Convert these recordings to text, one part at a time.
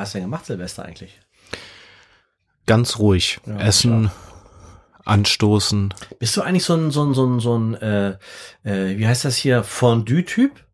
hast du denn gemacht, Silvester eigentlich? Ganz ruhig. Ja, Essen, anstoßen. Bist du eigentlich so ein, so ein, so ein, so ein äh, äh, wie heißt das hier, Fondue-Typ?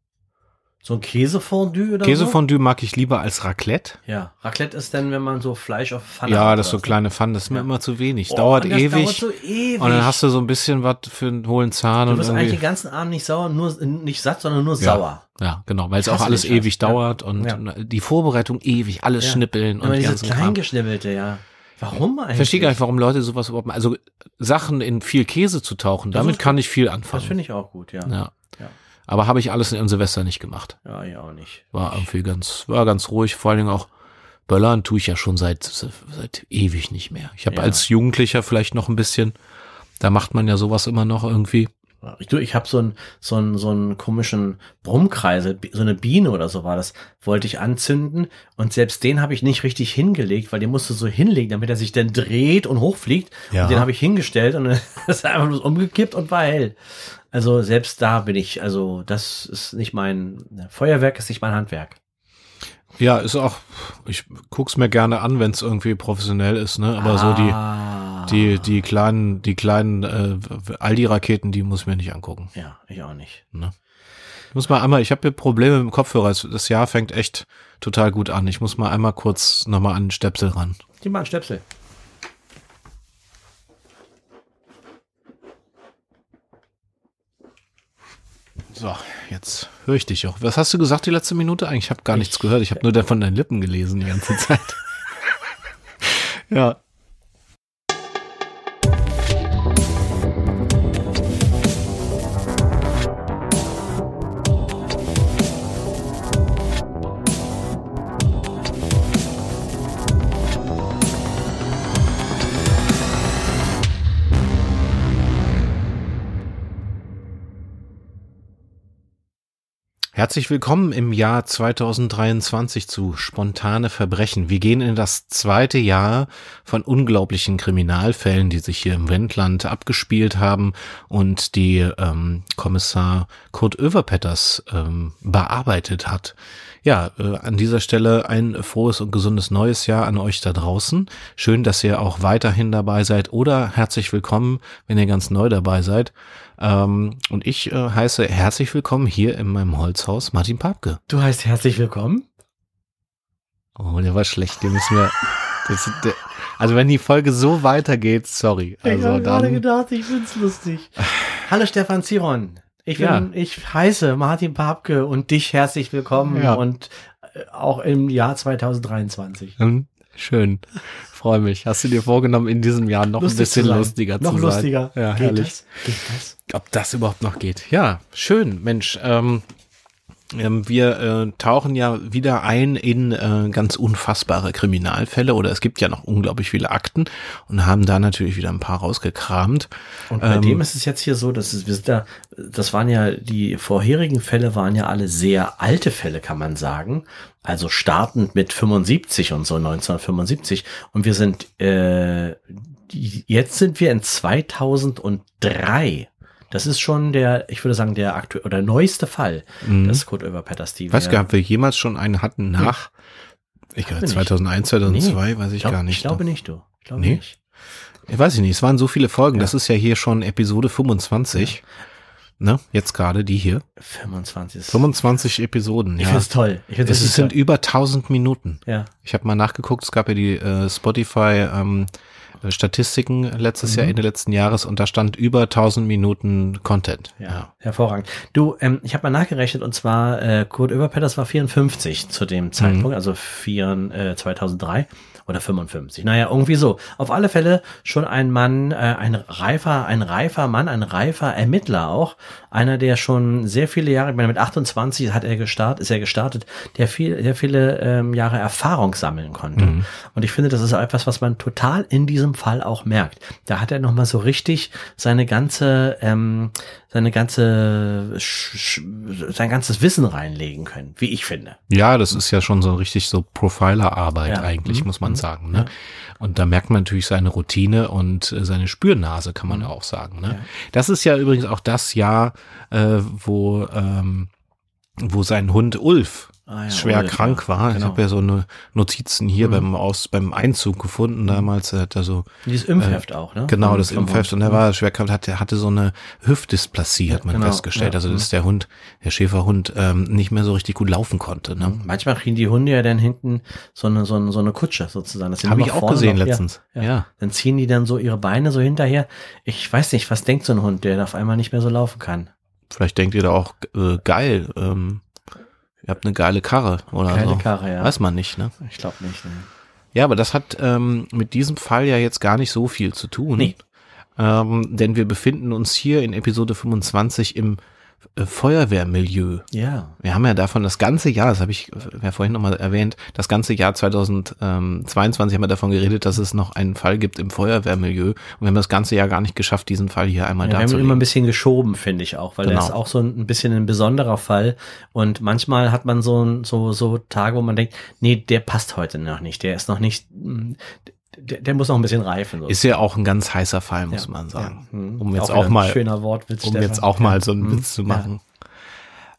So ein Käsefondue oder so? Käsefondue mag ich lieber als Raclette. Ja, Raclette ist dann, wenn man so Fleisch auf Pfanne Ja, das ist so kleine Pfannen, das ist mir Ja. immer zu wenig. Oh, dauert und das ewig. Dauert so ewig. Und dann hast du so ein bisschen was für einen hohlen Zahn du und wirst eigentlich den ganzen Abend nicht sauer, nur nicht satt, sondern nur Ja. sauer. Ja, genau, weil es auch alles ewig Ja. dauert und Ja. die Vorbereitung ewig, alles schnippeln und dieses. Kleingeschnibbelte, ja. Warum eigentlich? Ich verstehe gar nicht, warum Leute sowas überhaupt, also Sachen in viel Käse zu tauchen, Das damit kann ich viel Das anfangen. finde ich auch gut, ja. ja. Ja. Aber habe ich alles in Silvester nicht gemacht. Ja, ich auch nicht. War irgendwie ganz, war ganz ruhig, vor allen Dingen auch Böllern tue ich ja schon seit, seit ewig nicht mehr. Ich habe Ja. als Jugendlicher vielleicht noch ein bisschen, da macht man ja sowas immer noch irgendwie. Ich, ich habe so einen so einen so einen komischen Brummkreisel, so eine Biene oder so war das, wollte ich anzünden und selbst den habe ich nicht richtig hingelegt, weil den musst du so hinlegen, damit er sich dann dreht und hochfliegt. Ja. Und den habe ich hingestellt und dann ist er einfach bloß umgekippt und war hell. Also selbst da bin ich, also das ist nicht mein Feuerwerk, ist nicht mein Handwerk. Ja, ist auch, ich guck's mir gerne an, wenn es irgendwie professionell ist, ne? Aber so die, Ah. die, die kleinen, die kleinen äh, Aldi-Raketen, die muss ich mir nicht angucken. Ja, ich auch nicht. Ne? Ich muss mal einmal, ich habe hier Probleme mit dem Kopfhörer. Das Jahr fängt echt total gut an. Ich muss mal einmal kurz nochmal an den Stöpsel ran. Die machen Stöpsel. So, jetzt höre ich dich auch. Was hast du gesagt die letzte Minute? Eigentlich habe gar nichts gehört. Ich habe nur von deinen Lippen gelesen die ganze Zeit. ja. Herzlich willkommen im Jahr 2023 zu Spontane Verbrechen. Wir gehen in das zweite Jahr von unglaublichen Kriminalfällen, die sich hier im Wendland abgespielt haben und die ähm, Kommissar Kurt Oeverpetters ähm, bearbeitet hat. Ja, äh, an dieser Stelle ein frohes und gesundes neues Jahr an euch da draußen. Schön, dass ihr auch weiterhin dabei seid oder herzlich willkommen, wenn ihr ganz neu dabei seid. Ähm, und ich äh, heiße herzlich willkommen hier in meinem Holzhaus Martin Papke. Du heißt herzlich willkommen. Oh, der war schlecht, den müssen wir. Das, der, also wenn die Folge so weitergeht, sorry. ich Also habe gerade gedacht, ich find's lustig. Hallo Stefan Ziron. Ich, bin, Ja. ich heiße Martin Papke und dich herzlich willkommen Ja. und äh, auch im Jahr 2023. Hm, Schön. Freue mich. Hast du dir vorgenommen, in diesem Jahr noch Lustig ein bisschen zu sein. lustiger Noch zu sein? lustiger. Ja, Geht herrlich. Das? Geht das? ob das überhaupt noch geht. Ja, schön, Mensch. Ähm, ähm, wir äh, tauchen ja wieder ein in äh, ganz unfassbare Kriminalfälle oder es gibt ja noch unglaublich viele Akten und haben da natürlich wieder ein paar rausgekramt. Und bei Ähm, dem ist es jetzt hier so, dass es, wir sind da, das waren ja, die vorherigen Fälle waren ja alle sehr alte Fälle, kann man sagen. Also startend mit 75 und so 1975. Und wir sind, äh, jetzt sind wir in 2003. Das ist schon der, ich würde sagen, der aktuell oder neueste Fall. Mhm. Das ist Kurt Overpetters, die Ich weiß gar nicht, ob wir jemals schon einen hatten nach, ich glaube wir nicht. 2001, 2002, Nee, weiß ich glaub, gar nicht. Ich glaube nicht, du. Ich glaube Nee? nicht. Ich weiß ich nicht, es waren so viele Folgen, das ist ja hier schon Episode 25. Ne, jetzt gerade die hier. 25 ist. 25 Episoden, Ich ja. find's toll. Ich find's Es sind toll. über 1000 Minuten. Ja. Ich habe mal nachgeguckt, es gab ja die äh, Spotify ähm, äh, Statistiken letztes Mhm. Jahr, Ende letzten Jahres und da stand über 1000 Minuten Content. Ja, hervorragend. Du, ähm, ich habe mal nachgerechnet und zwar äh, Kurt Oeverpetters war 54 zu dem Zeitpunkt, also vier, äh, 2003 oder 55. Naja, irgendwie so. Auf alle Fälle schon ein Mann, äh, ein reifer, ein reifer Mann, ein reifer Ermittler auch. Einer, der schon sehr viele Jahre, ich meine, mit 28 hat er gestartet, ist er gestartet, der viel, sehr viele ähm, Jahre Erfahrung sammeln konnte. Und ich finde, das ist etwas, was man total in diesem Fall auch merkt. Da hat er nochmal so richtig seine ganze, ähm, seine ganze, sein ganzes Wissen reinlegen können, wie ich finde. Ja, das ist ja schon so richtig so Profiler-Arbeit Ja. eigentlich, Mhm. muss man sagen. Ne? Und da merkt man natürlich seine Routine und äh, seine Spürnase, kann man ja auch sagen. Ne? Ja. Das ist ja übrigens auch das Jahr, äh, wo ähm, wo sein Hund Ulf Ah ja, schwer Ulf, krank ja, war. Ich genau. habe ja so eine Notizen hier Mhm. beim Aus beim Einzug gefunden damals. Er hat da so Dieses Impfheft auch, ne? genau Von- das Impfheft und er war schwer krank, hatte hatte so eine Hüftdysplasie, hat man genau, festgestellt. ja, Also mhm. dass der Hund, der Schäferhund, ähm, nicht mehr so richtig gut laufen konnte. Ne? Manchmal kriegen die Hunde ja dann hinten so eine, so eine, so eine Kutsche sozusagen. Habe ich auch gesehen noch- letztens. Ja. Dann ziehen die dann so ihre Beine so hinterher. Ich weiß nicht, was denkt so ein Hund, der auf einmal nicht mehr so laufen kann? Vielleicht denkt ihr da auch äh, geil. Ähm, ihr habt eine geile Karre oder Geile so. Karre, ja. Weiß man nicht, ne? Ich glaube nicht. Ne. Ja, aber das hat ähm, mit diesem Fall ja jetzt gar nicht so viel zu tun. Nee. Ähm, denn wir befinden uns hier in Episode 25 im Feuerwehrmilieu. Ja. Wir haben ja davon das ganze Jahr, das habe ich ja vorhin nochmal erwähnt, das ganze Jahr 2022 haben wir davon geredet, dass es noch einen Fall gibt im Feuerwehrmilieu. Und wir haben das ganze Jahr gar nicht geschafft, diesen Fall hier einmal Ja, wir haben ihn darzulegen. immer ein bisschen geschoben, finde ich auch, weil Genau. er ist auch so ein bisschen ein besonderer Fall. Und manchmal hat man so, so, so Tage, wo man denkt, nee, der passt heute noch nicht. Der ist noch nicht, mm, der, der muss noch ein bisschen reifen. So. Ist ja auch ein ganz heißer Fall, muss Ja, man sagen. ja. Mhm. Um jetzt auch ein mal, Schöner Wortwitz, um Stefan. jetzt auch mal so einen Mhm. Witz zu machen.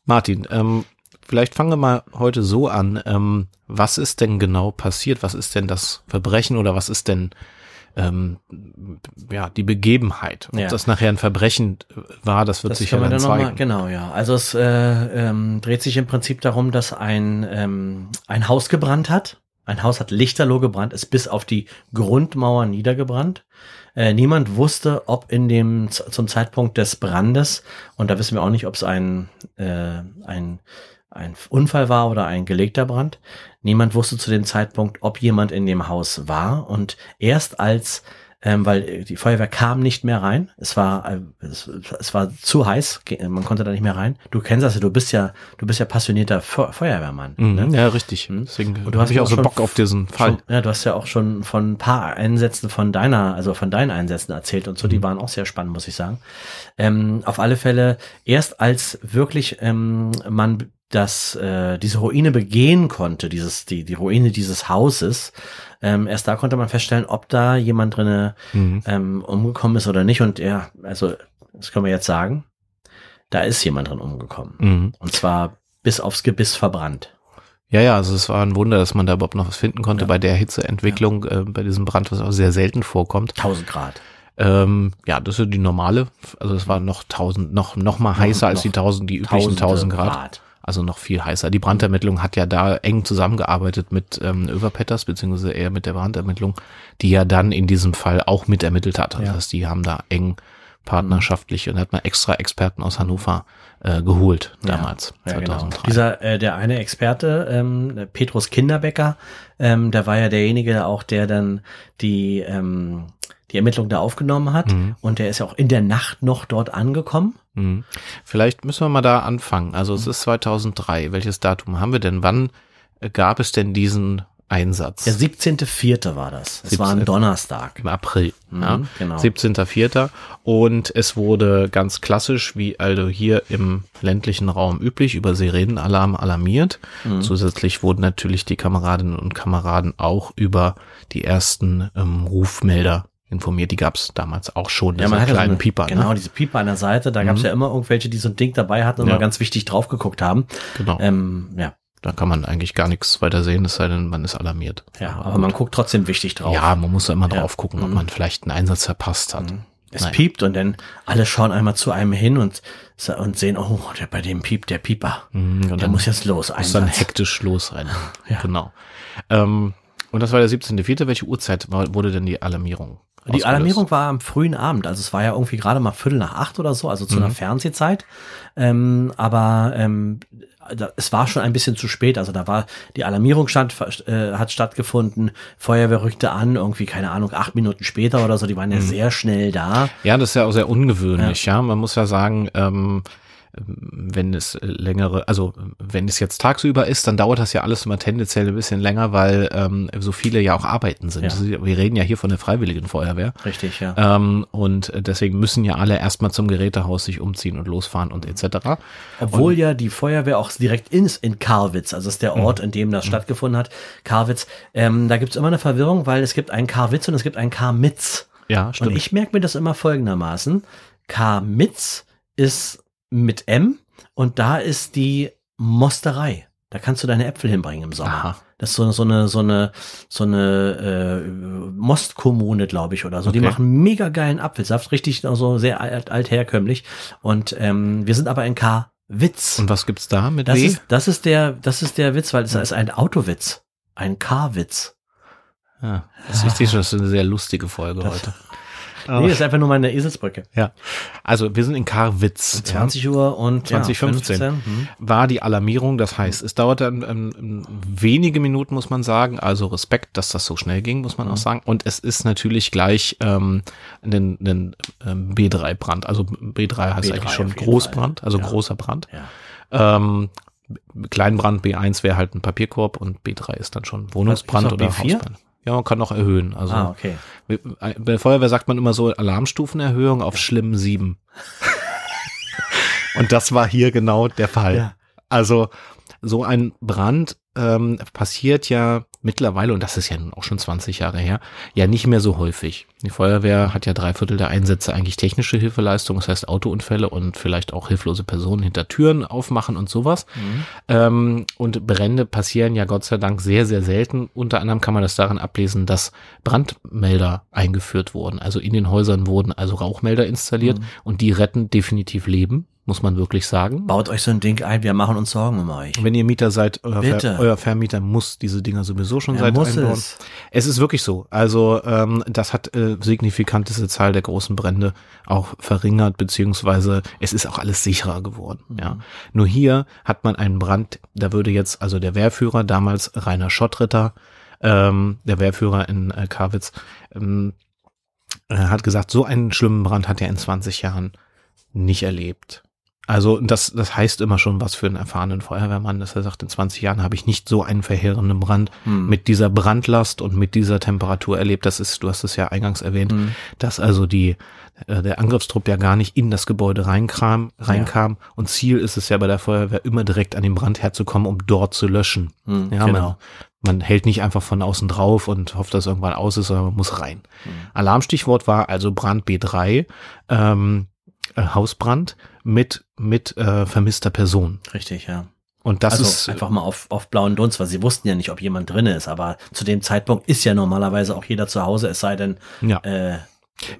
Martin, ähm, vielleicht fangen wir mal heute so an. Ähm, was ist denn genau passiert? Was ist denn das Verbrechen oder was ist denn ähm, ja die Begebenheit? Ob Ja. das nachher ein Verbrechen war, das wird Das sich ja dann dann zeigen. genau, ja. Also es äh, ähm, dreht sich im Prinzip darum, dass ein, ähm, ein Haus gebrannt hat. Ein Haus hat lichterloh gebrannt, ist bis auf die Grundmauer niedergebrannt. Äh, niemand wusste, ob in dem zum Zeitpunkt des Brandes, und da wissen wir auch nicht, ob es ein, äh, ein, ein Unfall war oder ein gelegter Brand. Niemand wusste zu dem Zeitpunkt, ob jemand in dem Haus war. Und erst als ähm, weil äh, die Feuerwehr kam nicht mehr rein. Es war, äh, es, es war zu heiß, man konnte da nicht mehr rein. Du kennst das ja, du bist ja, du bist ja passionierter Fe Feuerwehrmann. Mhm, ne? Ja, richtig. Mhm. Deswegen Und du hast ich auch so Bock auf diesen Fall. Schon, ja, du hast ja auch schon von ein paar Einsätzen von deiner, also von deinen Einsätzen erzählt und so, Mhm. die waren auch sehr spannend, muss ich sagen. Ähm, auf alle Fälle, erst als wirklich ähm, man das, äh, diese Ruine begehen konnte, dieses, die, die Ruine dieses Hauses, ähm, erst da konnte man feststellen, ob da jemand drinne Mhm. ähm, umgekommen ist oder nicht. Und ja, also, das können wir jetzt sagen, da ist jemand drin umgekommen. Mhm. Und zwar bis aufs Gebiss verbrannt. Ja, ja, also es war ein Wunder, dass man da überhaupt noch was finden konnte Ja. bei der Hitzeentwicklung, äh, bei diesem Brand, was auch sehr selten vorkommt. 1000 Grad. Ähm, ja, das ist die normale, also es war noch 1000, noch, noch mal heißer als noch die 1000, die üblichen 1000 Grad. Also noch viel heißer. Die Brandermittlung hat ja da eng zusammengearbeitet mit ähm, Överpetters, beziehungsweise eher mit der Brandermittlung, die ja dann in diesem Fall auch mit ermittelt hat. Das Ja. heißt, die haben da eng partnerschaftlich und hat man extra Experten aus Hannover äh, geholt damals, Ja, genau. 2003. Dieser, äh, der eine Experte, ähm, Petrus Kinderbecker, ähm, der war ja derjenige auch, der dann die, ähm, die Ermittlung da aufgenommen hat. Mhm. Und der ist ja auch in der Nacht noch dort angekommen. Mhm. Vielleicht müssen wir mal da anfangen. Also es ist 2003. Welches Datum haben wir denn? Wann äh, gab es denn diesen Einsatz? Der 17.04. war das. Es war ein 17.. Donnerstag. Im April. Mhm, ja. genau. 17.04. Und es wurde ganz klassisch, wie also hier im ländlichen Raum üblich, über Sirenenalarm alarmiert. Mhm. Zusätzlich wurden natürlich die Kameradinnen und Kameraden auch über die ersten ähm, Rufmelder informiert. Die gab es damals auch schon. Ja, man hatte so kleinen eine, Pieper. Genau, Ne? diese Pieper an der Seite. Da gab es Mhm. ja immer irgendwelche, die so ein Ding dabei hatten und Ja. mal ganz wichtig drauf geguckt haben. Genau. Ähm, ja, Da kann man eigentlich gar nichts weiter sehen, es sei denn, man ist alarmiert. ja, aber gut. man guckt trotzdem wichtig drauf. Ja, man muss da immer Ja. drauf gucken, ob Mhm. man vielleicht einen Einsatz verpasst hat. Es Nein. piept und dann alle schauen einmal zu einem hin und, und sehen, oh, der, bei dem piept der Pieper. Mhm, Und Der dann muss jetzt los. muss dann Einsatz. hektisch losrennen. Ja. Genau. Ähm, und das war der 17.04. Welche Uhrzeit war, wurde denn die Alarmierung? Die? Alarmierung war am frühen Abend, also es war ja irgendwie gerade mal Viertel nach acht oder so, also zu Mhm. einer Fernsehzeit. Ähm, aber ähm, da, es war schon ein bisschen zu spät, also da war die Alarmierung stand, äh, hat stattgefunden, Feuerwehr rückte an, irgendwie keine Ahnung, acht Minuten später oder so, die waren ja sehr schnell da. Ja, das ist ja auch sehr ungewöhnlich, ja. Man muss ja sagen, ähm, wenn es längere, also wenn es jetzt tagsüber ist, dann dauert das ja alles immer tendenziell ein bisschen länger, weil ähm, so viele ja auch arbeiten sind. Ja. Wir reden ja hier von der Freiwilligen Feuerwehr. Richtig, ja. Ähm, und deswegen müssen ja alle erstmal zum Gerätehaus sich umziehen und losfahren und etc. Obwohl ja die Feuerwehr auch direkt ins, in Karwitz, also ist der Mhm. Ort, in dem das stattgefunden hat, Karwitz, ähm, da gibt's immer eine Verwirrung, weil es gibt einen Karwitz und es gibt einen Karmitz. Ja, stimmt. Und ich merke mir das immer folgendermaßen. Karmitz ist mit M und da ist die Mosterei. Da kannst du deine Äpfel hinbringen im Sommer. Aha. Das ist so, eine so eine, so eine, so eine äh, Mostkommune, glaube ich, oder so. Die Okay. machen mega geilen Apfelsaft, richtig so sehr alt, altherkömmlich. Und ähm, wir sind aber in K-Witz. Und was gibt's da mit Das W? ist, das ist der, das ist der Witz, weil es ist ein Autowitz. Ein K-Witz. Ja, das sehe schon, das ist eine sehr lustige Folge Das- heute. Nee, das ist einfach nur meine Eselsbrücke. Ja, also wir sind in Karwitz. Ja. 20 Uhr und 2015. Ja, 15. Hm. War die Alarmierung, das heißt, es dauerte ähm, ähm, wenige Minuten, muss man sagen. Also Respekt, dass das so schnell ging, muss man auch sagen. Und es ist natürlich gleich ähm, ein, ein ähm, B3-Brand. Also B3 heißt B3 eigentlich schon Großbrand, Fall. also Ja. großer Brand. Ja. Ähm, Kleinbrand B1 wäre halt ein Papierkorb und B3 ist dann schon Wohnungsbrand Gibt's oder noch B4? Hausbrand. Ja, man kann noch erhöhen. Also Ah, okay. bei der Feuerwehr sagt man immer so Alarmstufenerhöhung auf schlimmen sieben. Und das war hier genau der Fall. Ja. Also so ein Brand ähm, passiert ja mittlerweile, und das ist ja nun auch schon 20 Jahre her, ja nicht mehr so häufig. Die Feuerwehr hat ja drei Viertel der Einsätze eigentlich technische Hilfeleistung, das heißt Autounfälle und vielleicht auch hilflose Personen hinter Türen aufmachen und sowas. Mhm. Ähm, und Brände passieren ja Gott sei Dank sehr, sehr selten. Unter anderem kann man das daran ablesen, dass Brandmelder eingeführt wurden. Also in den Häusern wurden also Rauchmelder installiert Mhm. und die retten definitiv Leben, muss man wirklich sagen. Baut euch so ein Ding ein, wir machen uns Sorgen um euch. Wenn ihr Mieter seid, euer. Ver, euer Vermieter muss diese Dinger sowieso schon Er seit muss einbauen. es. Es ist wirklich so. Also ähm, das hat äh, signifikanteste Zahl der großen Brände auch verringert, beziehungsweise es ist auch alles sicherer geworden. Mhm. Ja. Nur hier hat man einen Brand, da würde jetzt also der Wehrführer, damals Rainer Schottritter, ähm, der Wehrführer in äh, Karwitz, ähm, äh, hat gesagt, so einen schlimmen Brand hat er in 20 Jahren nicht erlebt. Also das, das heißt immer schon was für einen erfahrenen Feuerwehrmann, dass er sagt, in 20 Jahren habe ich nicht so einen verheerenden Brand Hm. mit dieser Brandlast und mit dieser Temperatur erlebt. Das ist, du hast es ja eingangs erwähnt, Hm. dass also die, äh, der Angriffstrupp ja gar nicht in das Gebäude reinkam, reinkam. Und Ziel ist es ja bei der Feuerwehr immer direkt an den Brand herzukommen, um dort zu löschen. Hm, Ja, genau. man, man hält nicht einfach von außen drauf und hofft, dass irgendwann aus ist, sondern man muss rein. Hm. Alarmstichwort war also Brand B3, ähm, äh, Hausbrand mit, mit äh, vermisster Person. Richtig, ja. Und das also ist einfach mal auf, auf blauen Dunst, weil sie wussten ja nicht, ob jemand drin ist, aber zu dem Zeitpunkt ist ja normalerweise auch jeder zu Hause, es sei denn, ja. äh,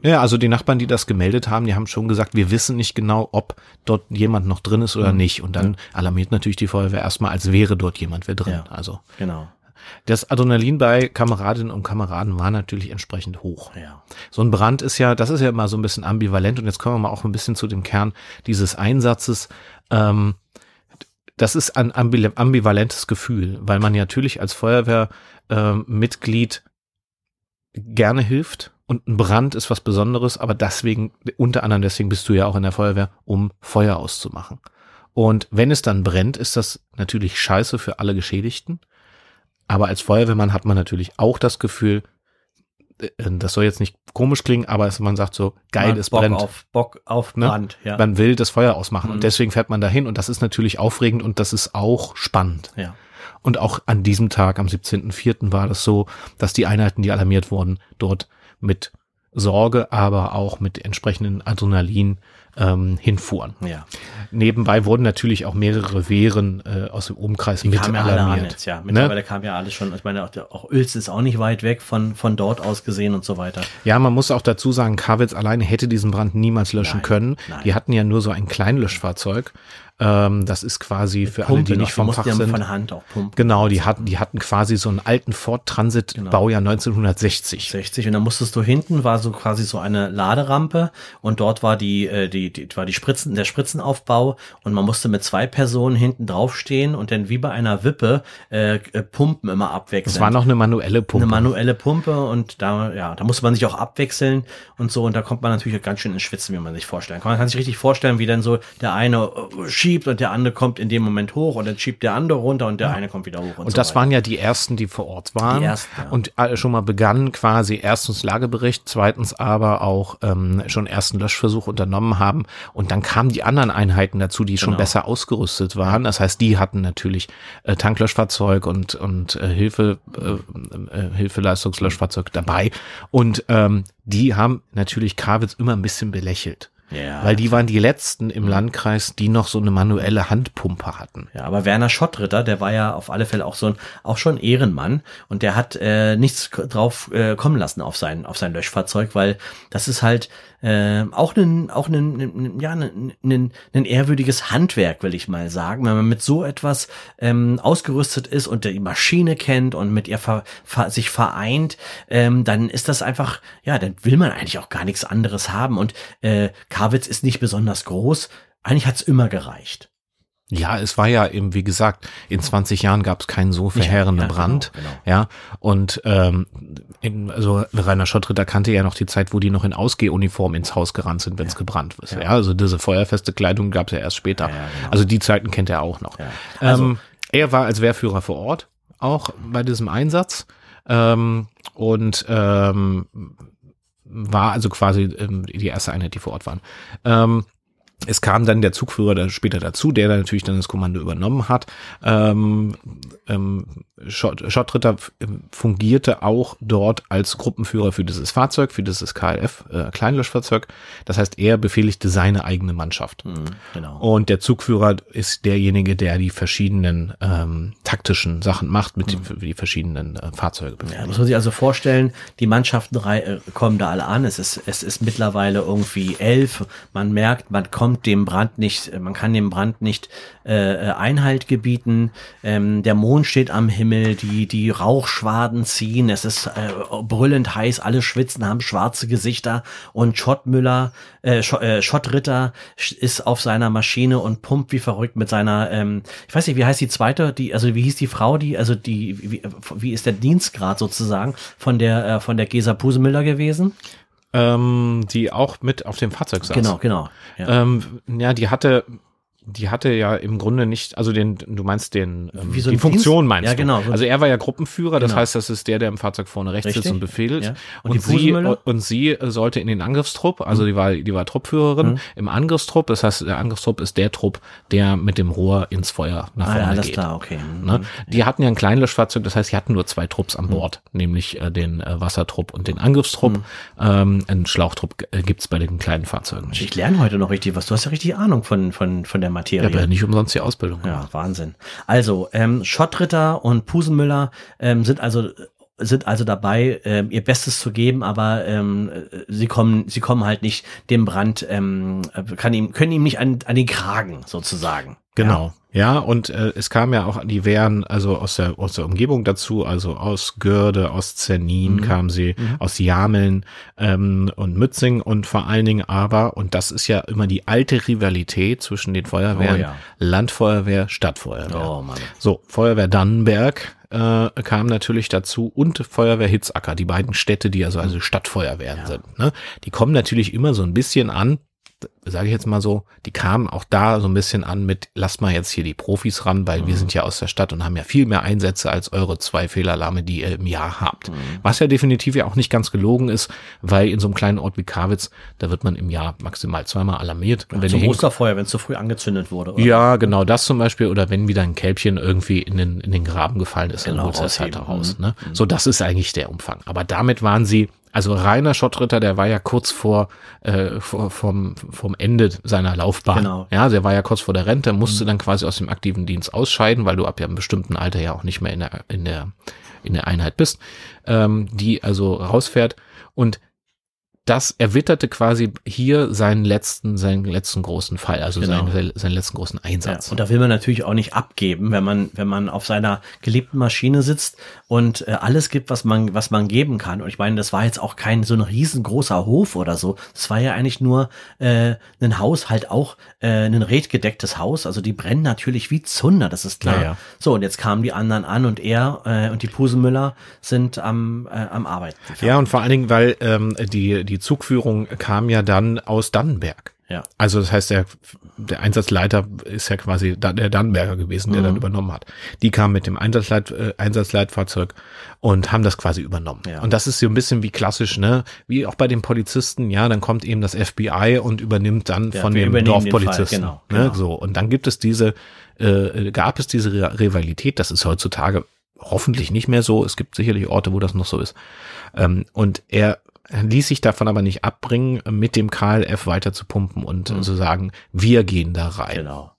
Ja, also die Nachbarn, die das gemeldet haben, die haben schon gesagt, wir wissen nicht genau, ob dort jemand noch drin ist oder Mhm. nicht. Und dann alarmiert natürlich die Feuerwehr erstmal, als wäre dort jemand wer drin. Ja. Also genau. Das Adrenalin bei Kameradinnen und Kameraden war natürlich entsprechend hoch. Ja. So ein Brand ist ja, das ist ja immer so ein bisschen ambivalent. Und jetzt kommen wir mal auch ein bisschen zu dem Kern dieses Einsatzes. Ähm, das ist ein ambi- ambivalentes Gefühl, weil man ja natürlich als Feuerwehrmitglied ähm, gerne hilft. Und ein Brand ist was Besonderes, aber deswegen, unter anderem deswegen bist du ja auch in der Feuerwehr, um Feuer auszumachen. Und wenn es dann brennt, ist das natürlich scheiße für alle Geschädigten. Aber als Feuerwehrmann hat man natürlich auch das Gefühl, äh, das soll jetzt nicht komisch klingen, aber man sagt so, geil, Man es Bock brennt. Auf, Bock auf Ne? Brand, ja. Man will das Feuer ausmachen Mhm. und deswegen fährt man dahin und das ist natürlich aufregend und das ist auch spannend. ja. Und auch an diesem Tag, am 17.04. war das so, dass die Einheiten, die alarmiert wurden, dort mit Sorge, aber auch mit entsprechenden Adrenalin ähm, hinfuhren. Ja. Nebenbei wurden natürlich auch mehrere Wehren äh, aus dem Umkreis Die mit kamen ja alle an alarmiert. jetzt, ja. Ne? Mittlerweile kam ja alles schon, ich meine, auch, der- auch Uelz ist auch nicht weit weg von, von dort aus gesehen und so weiter. Ja, man muss auch dazu sagen, Kawitz alleine hätte diesen Brand niemals löschen Nein, können. nein. Die hatten ja nur so ein Kleinlöschfahrzeug. Ähm, das ist quasi für alle, die noch, nicht vom mussten Fach sind. von Hand auch pumpen. Genau, die hatten, die hatten quasi so einen alten Ford Transit Genau. Baujahr 1960. 60 und dann musstest du hinten war so quasi so eine Laderampe und dort war die äh, die, die war die Spritzen der Spritzenaufbau und man musste mit zwei Personen hinten draufstehen und dann wie bei einer Wippe äh, äh, pumpen immer abwechselnd. Das war noch eine manuelle Pumpe. eine manuelle Pumpe und da ja da musste man sich auch abwechseln und so und da kommt man natürlich ganz schön ins Schwitzen wie man sich vorstellen kann man kann sich richtig vorstellen wie dann so der eine äh, schiebt und der andere kommt in dem Moment hoch und dann schiebt der andere runter und der eine kommt wieder hoch und, und so das weiter. waren ja die ersten, die vor Ort waren. Ersten, ja. Und schon mal begannen quasi erstens Lagebericht, zweitens aber auch ähm, schon ersten Löschversuch unternommen haben. Und dann kamen die anderen Einheiten dazu, die schon Genau. besser ausgerüstet waren. Das heißt, die hatten natürlich äh, Tanklöschfahrzeug und, und äh, Hilfe, äh, äh, Hilfeleistungslöschfahrzeug dabei. Und ähm, die haben natürlich Krawitz immer ein bisschen belächelt. Ja. Weil die waren die letzten im Landkreis, die noch so eine manuelle Handpumpe hatten. Ja, aber Werner Schottritter, der war ja auf alle Fälle auch so ein, auch schon Ehrenmann und der hat äh, nichts drauf äh, kommen lassen auf sein, auf sein Löschfahrzeug, weil das ist halt äh, auch ein, auch ein, ja, ein, ein, ein ehrwürdiges Handwerk, will ich mal sagen. Wenn man mit so etwas ähm, ausgerüstet ist und die Maschine kennt und mit ihr ver, ver, sich vereint, ähm, dann ist das einfach, ja, dann will man eigentlich auch gar nichts anderes haben. Und äh, Karwitz ist nicht besonders groß. Eigentlich hat's immer gereicht. Ja, es war ja eben, wie gesagt, in 20 Jahren gab es keinen so verheerenden ja, Brand. Genau, genau. Ja, und ähm, in, also Rainer Schottritter kannte ja noch die Zeit, wo die noch in Ausgehuniform ins Haus gerannt sind, wenn es ja. gebrannt ist. Ja. ja. also diese feuerfeste Kleidung gab es ja erst später. Genau. Also die Zeiten kennt er auch noch. Also, ähm, er war als Wehrführer vor Ort, auch bei diesem Einsatz. Ähm, und ähm, war also quasi ähm, die erste Einheit, die vor Ort waren. Ähm, es kam dann der Zugführer dann später dazu, der dann natürlich dann das Kommando übernommen hat. Ähm, ähm, Schott, Schottritter fungierte auch dort als Gruppenführer für dieses Fahrzeug, für dieses KLF, äh, Kleinlöschfahrzeug. Das heißt, er befehligte seine eigene Mannschaft. Mhm, genau. Und der Zugführer ist derjenige, der die verschiedenen ähm, taktischen Sachen macht, mit mhm. den, die verschiedenen äh, Fahrzeuge. Ja, muss man sich also vorstellen, die Mannschaften äh, kommen da alle an. Es ist, es ist mittlerweile irgendwie elf. Man merkt, man kommt kommt dem Brand nicht, man kann dem Brand nicht äh, Einhalt gebieten. Ähm, der Mond steht am Himmel, die, die Rauchschwaden ziehen, es ist äh, brüllend heiß, alle schwitzen, haben schwarze Gesichter und Schottmüller, äh, Sch äh, Schottritter ist auf seiner Maschine und pumpt wie verrückt mit seiner, ähm, ich weiß nicht, wie heißt die zweite, die, also wie hieß die Frau, die, also die, wie, wie ist der Dienstgrad sozusagen von der, äh, von der Gesa Pusemüller gewesen? Ähm, die auch mit auf dem Fahrzeug saß. Genau, genau. Ja, ähm, ja die hatte die hatte ja im Grunde nicht, also den, du meinst den, ähm, so die Funktion Dienst? meinst ja, genau. du. Also er war ja Gruppenführer, das genau. heißt, das ist der, der im Fahrzeug vorne rechts Richtig? sitzt und befehlt. Ja. Und, und sie, und sie sollte in den Angriffstrupp, also mhm. die war, die war Truppführerin mhm. im Angriffstrupp, das heißt, der Angriffstrupp ist der Trupp, der mit dem Rohr ins Feuer nach vorne ah, ja, alles geht. Klar, okay. Ne? Mhm. Die hatten ja ein Kleinlöschfahrzeug, das heißt, sie hatten nur zwei Trupps an mhm. Bord, nämlich äh, den äh, Wassertrupp und den Angriffstrupp. Mhm. Ähm, ein Schlauchtrupp äh, gibt's bei den kleinen Fahrzeugen. Ich lerne heute noch richtig was. Du hast ja richtig Ahnung von, von, von der Materie. Ja, aber nicht um umsonst die Ausbildung gemacht. Ja, Wahnsinn. Also, ähm, Schottritter und Pusenmüller ähm, sind also sind also dabei, ähm, ihr Bestes zu geben, aber ähm, sie kommen, sie kommen halt nicht dem Brand, ähm, kann ihm, können ihm nicht an, an den Kragen sozusagen. Genau. Ja, ja und äh, es kam ja auch die Wehren, also aus der aus der Umgebung dazu, also aus Görde, aus Zernin mhm. kamen sie, mhm. aus Jameln ähm, und Mützing und vor allen Dingen aber, und das ist ja immer die alte Rivalität zwischen den Feuerwehren, oh, ja. Landfeuerwehr, Stadtfeuerwehr. Oh, Mann. So, Feuerwehr Dannenberg äh, kam natürlich dazu und Feuerwehr Hitzacker, die beiden Städte, die also also Stadtfeuerwehren ja. sind. Ne? Die kommen natürlich immer so ein bisschen an sage ich jetzt mal so, die kamen auch da so ein bisschen an mit, lasst mal jetzt hier die Profis ran, weil mhm. wir sind ja aus der Stadt und haben ja viel mehr Einsätze als eure zwei Fehlalarme, die ihr im Jahr habt. Mhm. Was ja definitiv ja auch nicht ganz gelogen ist, weil in so einem kleinen Ort wie Karwitz, da wird man im Jahr maximal zweimal alarmiert. Ja, wenn zum Osterfeuer, wenn es zu früh angezündet wurde. Oder? Ja, genau, das zum Beispiel. Oder wenn wieder ein Kälbchen irgendwie in den, in den Graben gefallen ist, genau, dann holt es halt raus. Ne? Mhm. So, das ist eigentlich der Umfang. Aber damit waren sie also Rainer Schottritter, der war ja kurz vor, äh, vor vom, vom Ende seiner Laufbahn. Genau. Ja, der war ja kurz vor der Rente, musste mhm. dann quasi aus dem aktiven Dienst ausscheiden, weil du ab ja einem bestimmten Alter ja auch nicht mehr in der, in der, in der Einheit bist, ähm, die also rausfährt. Und das erwitterte quasi hier seinen letzten, seinen letzten großen Fall, also genau. seinen, seinen letzten großen Einsatz. Ja, und da will man natürlich auch nicht abgeben, wenn man, wenn man auf seiner geliebten Maschine sitzt und äh, alles gibt, was man, was man geben kann. Und ich meine, das war jetzt auch kein so ein riesengroßer Hof oder so. Das war ja eigentlich nur äh, ein Haus, halt auch äh, ein redgedecktes Haus. Also die brennen natürlich wie Zunder, das ist klar. Ja. So, und jetzt kamen die anderen an und er äh, und die Pusemüller sind am, äh, am Arbeiten. Ja, und vor allen Dingen, weil ähm, die, die die Zugführung kam ja dann aus Dannenberg. Ja. Also das heißt, der, der Einsatzleiter ist ja quasi der Dannenberger gewesen, der mhm. dann übernommen hat. Die kamen mit dem Einsatzleit, äh, Einsatzleitfahrzeug und haben das quasi übernommen. Ja. Und das ist so ein bisschen wie klassisch, ne? Wie auch bei den Polizisten, ja, dann kommt eben das FBI und übernimmt dann ja, von dem Dorfpolizisten. Genau, ne? Genau. So. Und dann gibt es diese, äh, gab es diese Rivalität, das ist heutzutage hoffentlich nicht mehr so. Es gibt sicherlich Orte, wo das noch so ist. Ähm, und er ließ sich davon aber nicht abbringen, mit dem KLF weiter zu pumpen und mhm. zu sagen, wir gehen da rein. Genau.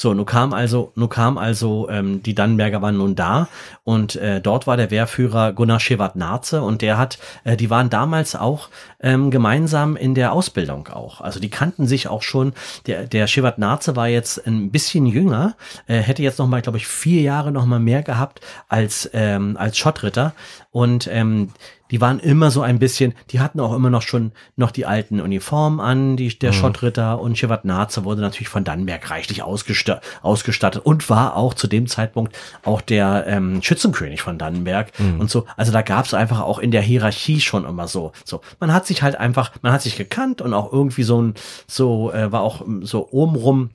So, nun kam also, nun kam also ähm, die Dannenberger waren nun da und äh, dort war der Wehrführer Gunnar Schewardnadze und der hat, äh, die waren damals auch ähm, gemeinsam in der Ausbildung auch. Also die kannten sich auch schon. Der der Schewardnadze war jetzt ein bisschen jünger, äh, hätte jetzt noch mal, glaube ich, vier Jahre noch mal mehr gehabt als ähm, als Schottritter und ähm, die waren immer so ein bisschen, die hatten auch immer noch schon noch die alten Uniformen an, die, der mhm. Schottritter und Shevardnadze wurde natürlich von Dannenberg reichlich ausgestattet, ausgestattet und war auch zu dem Zeitpunkt auch der ähm, Schützenkönig von Dannenberg mhm. und so. Also da gab es einfach auch in der Hierarchie schon immer so. So, man hat sich halt einfach, man hat sich gekannt und auch irgendwie so ein, so äh, war auch so obenrum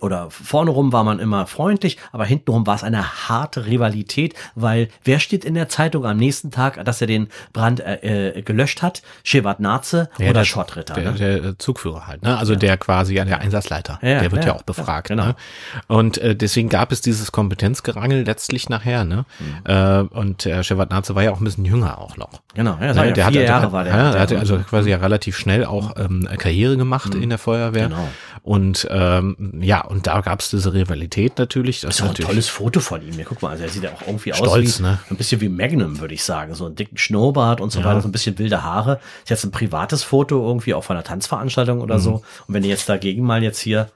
oder vorne rum war man immer freundlich, aber hintenrum war es eine harte Rivalität, weil wer steht in der Zeitung am nächsten Tag, dass er den Brand äh, äh gelöscht hat? Shevardnadze ja, oder Schottritter? Der, ne? der, Zugführer halt, ne? Also ja. der quasi der Einsatzleiter, ja, der wird ja, auch befragt. genau. Ne? Und äh, deswegen gab es dieses Kompetenzgerangel letztlich nachher, ne? Mhm. Äh, und äh, Shevardnadze war ja auch ein bisschen jünger auch noch. Genau, ja, ne? der vier hatte, Jahre war der. Ja, der hatte also quasi ja relativ schnell auch ähm, Karriere gemacht mhm. in der Feuerwehr. Genau. Und ähm, ja, und da gab es diese Rivalität natürlich. Das, ist auch ein tolles Foto von ihm. Ja, guck mal, also er sieht ja auch irgendwie Stolz, aus wie, ne? ein bisschen wie Magnum, würde ich sagen. So einen dicken Schnurrbart und so ja. weiter, so ein bisschen wilde Haare. Ist jetzt ein privates Foto irgendwie auch von einer Tanzveranstaltung oder mhm. so. Und wenn ihr jetzt dagegen mal jetzt hier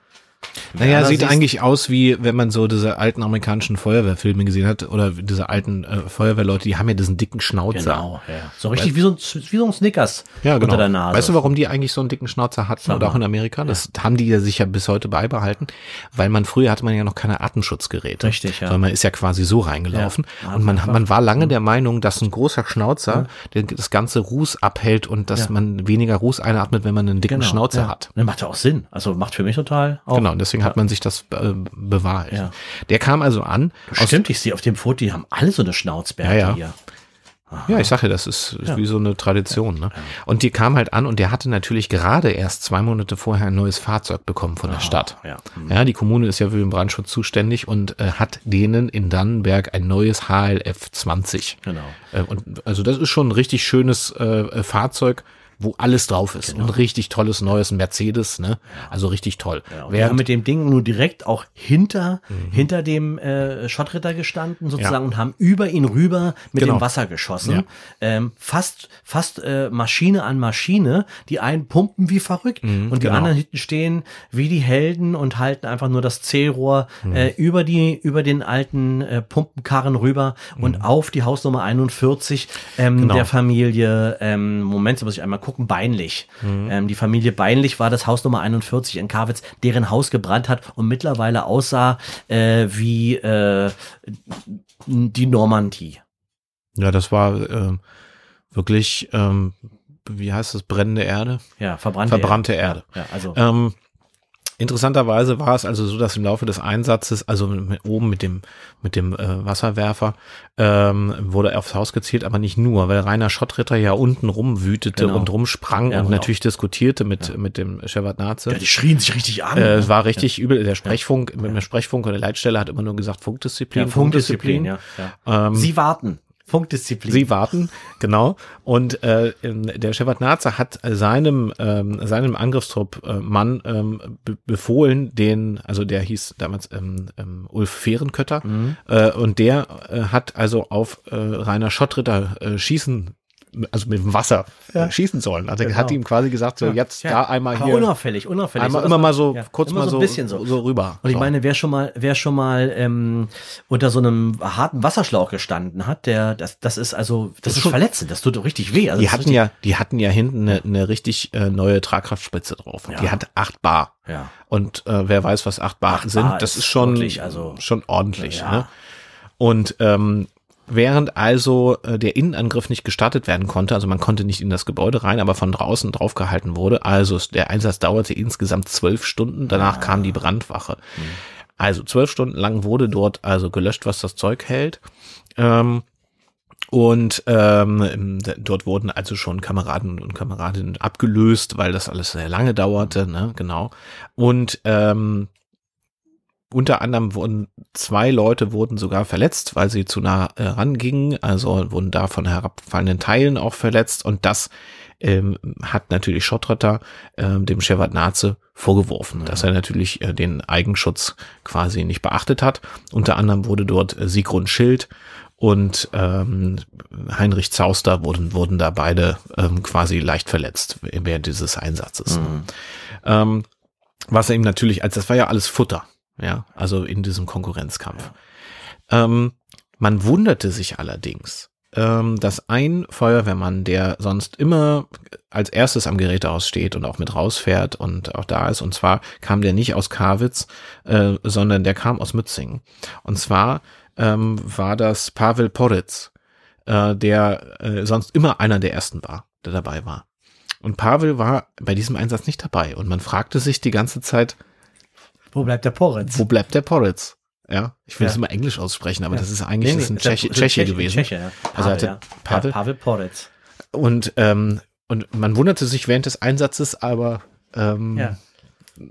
naja, sieht eigentlich aus wie, wenn man so diese alten amerikanischen Feuerwehrfilme gesehen hat oder diese alten äh, Feuerwehrleute, die haben ja diesen dicken Schnauzer. Genau, ja. So richtig Weil, wie, so ein, wie so ein Snickers ja, genau. unter der Nase. Weißt du, warum die eigentlich so einen dicken Schnauzer hatten oder auch in Amerika? Das ja. haben die ja sich ja bis heute beibehalten, weil man früher hatte man ja noch keine Atemschutzgeräte. Richtig, ja. Sondern man ist ja quasi so reingelaufen. Ja. Und man, man war lange der Meinung, dass ein großer Schnauzer ja. das ganze Ruß abhält und dass man weniger Ruß einatmet, wenn man einen dicken genau. Schnauzer hat. Das macht ja auch Sinn. Also macht für mich total auch. Genau, und deswegen hat man sich das äh, bewahrt. Ja. Der kam also an. Stimmt, ich sehe auf dem Foto, die haben alle so eine Schnauzbärte ja, ja. hier. Aha. Ja, ich sage ja, das ist, ist ja. wie so eine Tradition. Ne? Und die kam halt an und der hatte natürlich gerade erst zwei Monate vorher ein neues Fahrzeug bekommen von der Aha, Stadt. Ja. Mhm. ja, die Kommune ist ja für den Brandschutz zuständig und äh, hat denen in Dannenberg ein neues HLF 20. Genau. Äh, und also das ist schon ein richtig schönes äh, Fahrzeug wo alles drauf ist. Genau. Ein richtig tolles neues Mercedes, ne? Also richtig toll. Ja, wir haben mit dem Ding nur direkt auch hinter, mhm. hinter dem äh, Schottritter gestanden sozusagen ja. und haben über ihn rüber mit genau. dem Wasser geschossen. Ja. Ähm, fast, fast äh, Maschine an Maschine. Die einen pumpen wie verrückt mhm, und die genau. anderen hinten stehen wie die Helden und halten einfach nur das Zählrohr mhm. äh, über die, über den alten äh, Pumpenkarren rüber und mhm. auf die Hausnummer 41 ähm, genau. der Familie. Ähm, Moment, so muss ich einmal gucken, Beinlich. Mhm. Ähm, die Familie Beinlich war das Haus Nummer 41 in Karwitz, deren Haus gebrannt hat und mittlerweile aussah äh, wie äh, die Normandie. Ja, das war äh, wirklich, ähm, wie heißt das, brennende Erde? Ja, verbrannte, verbrannte Erde. Erde. Ja, also. Ähm, Interessanterweise war es also so, dass im Laufe des Einsatzes, also mit, oben mit dem mit dem äh, Wasserwerfer, ähm, wurde aufs Haus gezielt, aber nicht nur, weil Rainer Schottritter ja unten rumwütete genau. und rumsprang ja, und genau. natürlich diskutierte mit ja. mit dem Shevardnadze. Ja, die schrien sich richtig an. Äh, es war richtig übel. Der Sprechfunk mit dem Sprechfunk und der Leitstelle hat immer nur gesagt Funkdisziplin. Ja, Funkdisziplin. Funkdisziplin ja, ähm, Sie warten. Funkdisziplin. Sie warten, genau. Und äh, der Shevardnadze hat seinem ähm, seinem Angriffstrupp äh, Mann ähm, be befohlen, den, also der hieß damals ähm, ähm, Ulf Fehrenkötter, mhm. äh, und der äh, hat also auf äh, Rainer Schottritter äh, schießen also mit dem Wasser ja. schießen sollen. Also genau. er hat ihm quasi gesagt, so jetzt ja. da einmal hier. unauffällig, unauffällig. Einmal so, immer mal so ja. kurz mal so, so, so, so, rüber. Und ich meine, wer schon mal, wer schon mal ähm, unter so einem harten Wasserschlauch gestanden hat, der, das, das ist also, das, das ist verletzend, das tut richtig weh. Also die hatten ja, die hatten ja hinten eine, eine richtig äh, neue Tragkraftspitze drauf. Die hat acht Bar. Ja. Und äh, wer weiß, was acht Bar acht sind, Bar das ist, ist schon, wirklich, also, schon ordentlich. Ne? Und ähm, Während also äh, der Innenangriff nicht gestartet werden konnte, also man konnte nicht in das Gebäude rein, aber von draußen draufgehalten wurde. Also der Einsatz dauerte insgesamt zwölf Stunden, danach ah. kam die Brandwache. Mhm. Also zwölf Stunden lang wurde dort also gelöscht, was das Zeug hält. Ähm, und ähm, dort wurden also schon Kameraden und Kameradinnen abgelöst, weil das alles sehr lange dauerte, ne, genau. Und ähm, unter anderem wurden zwei Leute wurden sogar verletzt, weil sie zu nah äh, rangingen, also wurden da von herabfallenden Teilen auch verletzt und das ähm, hat natürlich Schottretter ähm, dem Shevardnadze vorgeworfen, ja. dass er natürlich äh, den Eigenschutz quasi nicht beachtet hat. Unter anderem wurde dort äh, Sigrun Schild und ähm, Heinrich Zauster wurden, wurden da beide ähm, quasi leicht verletzt während dieses Einsatzes. Mhm. Ähm, was er ihm natürlich, als das war ja alles Futter, ja, also in diesem Konkurrenzkampf. Ähm, man wunderte sich allerdings, ähm, dass ein Feuerwehrmann, der sonst immer als erstes am Gerätehaus steht und auch mit rausfährt und auch da ist, und zwar kam der nicht aus Karwitz, äh, sondern der kam aus Mützingen. Und zwar ähm, war das Pavel Poritz, äh, der äh, sonst immer einer der ersten war, der dabei war. Und Pavel war bei diesem Einsatz nicht dabei. Und man fragte sich die ganze Zeit, wo bleibt der Poritz? Wo bleibt der Poritz? Ja, ich will es immer Englisch aussprechen, aber ja. das ist eigentlich nee, das ist ein Tscheche, Tscheche gewesen. Tscheche, ja. Pavel, also hatte ja. Pavel, Pavel Poritz. Und, ähm, und man wunderte sich während des Einsatzes, aber ähm, ja.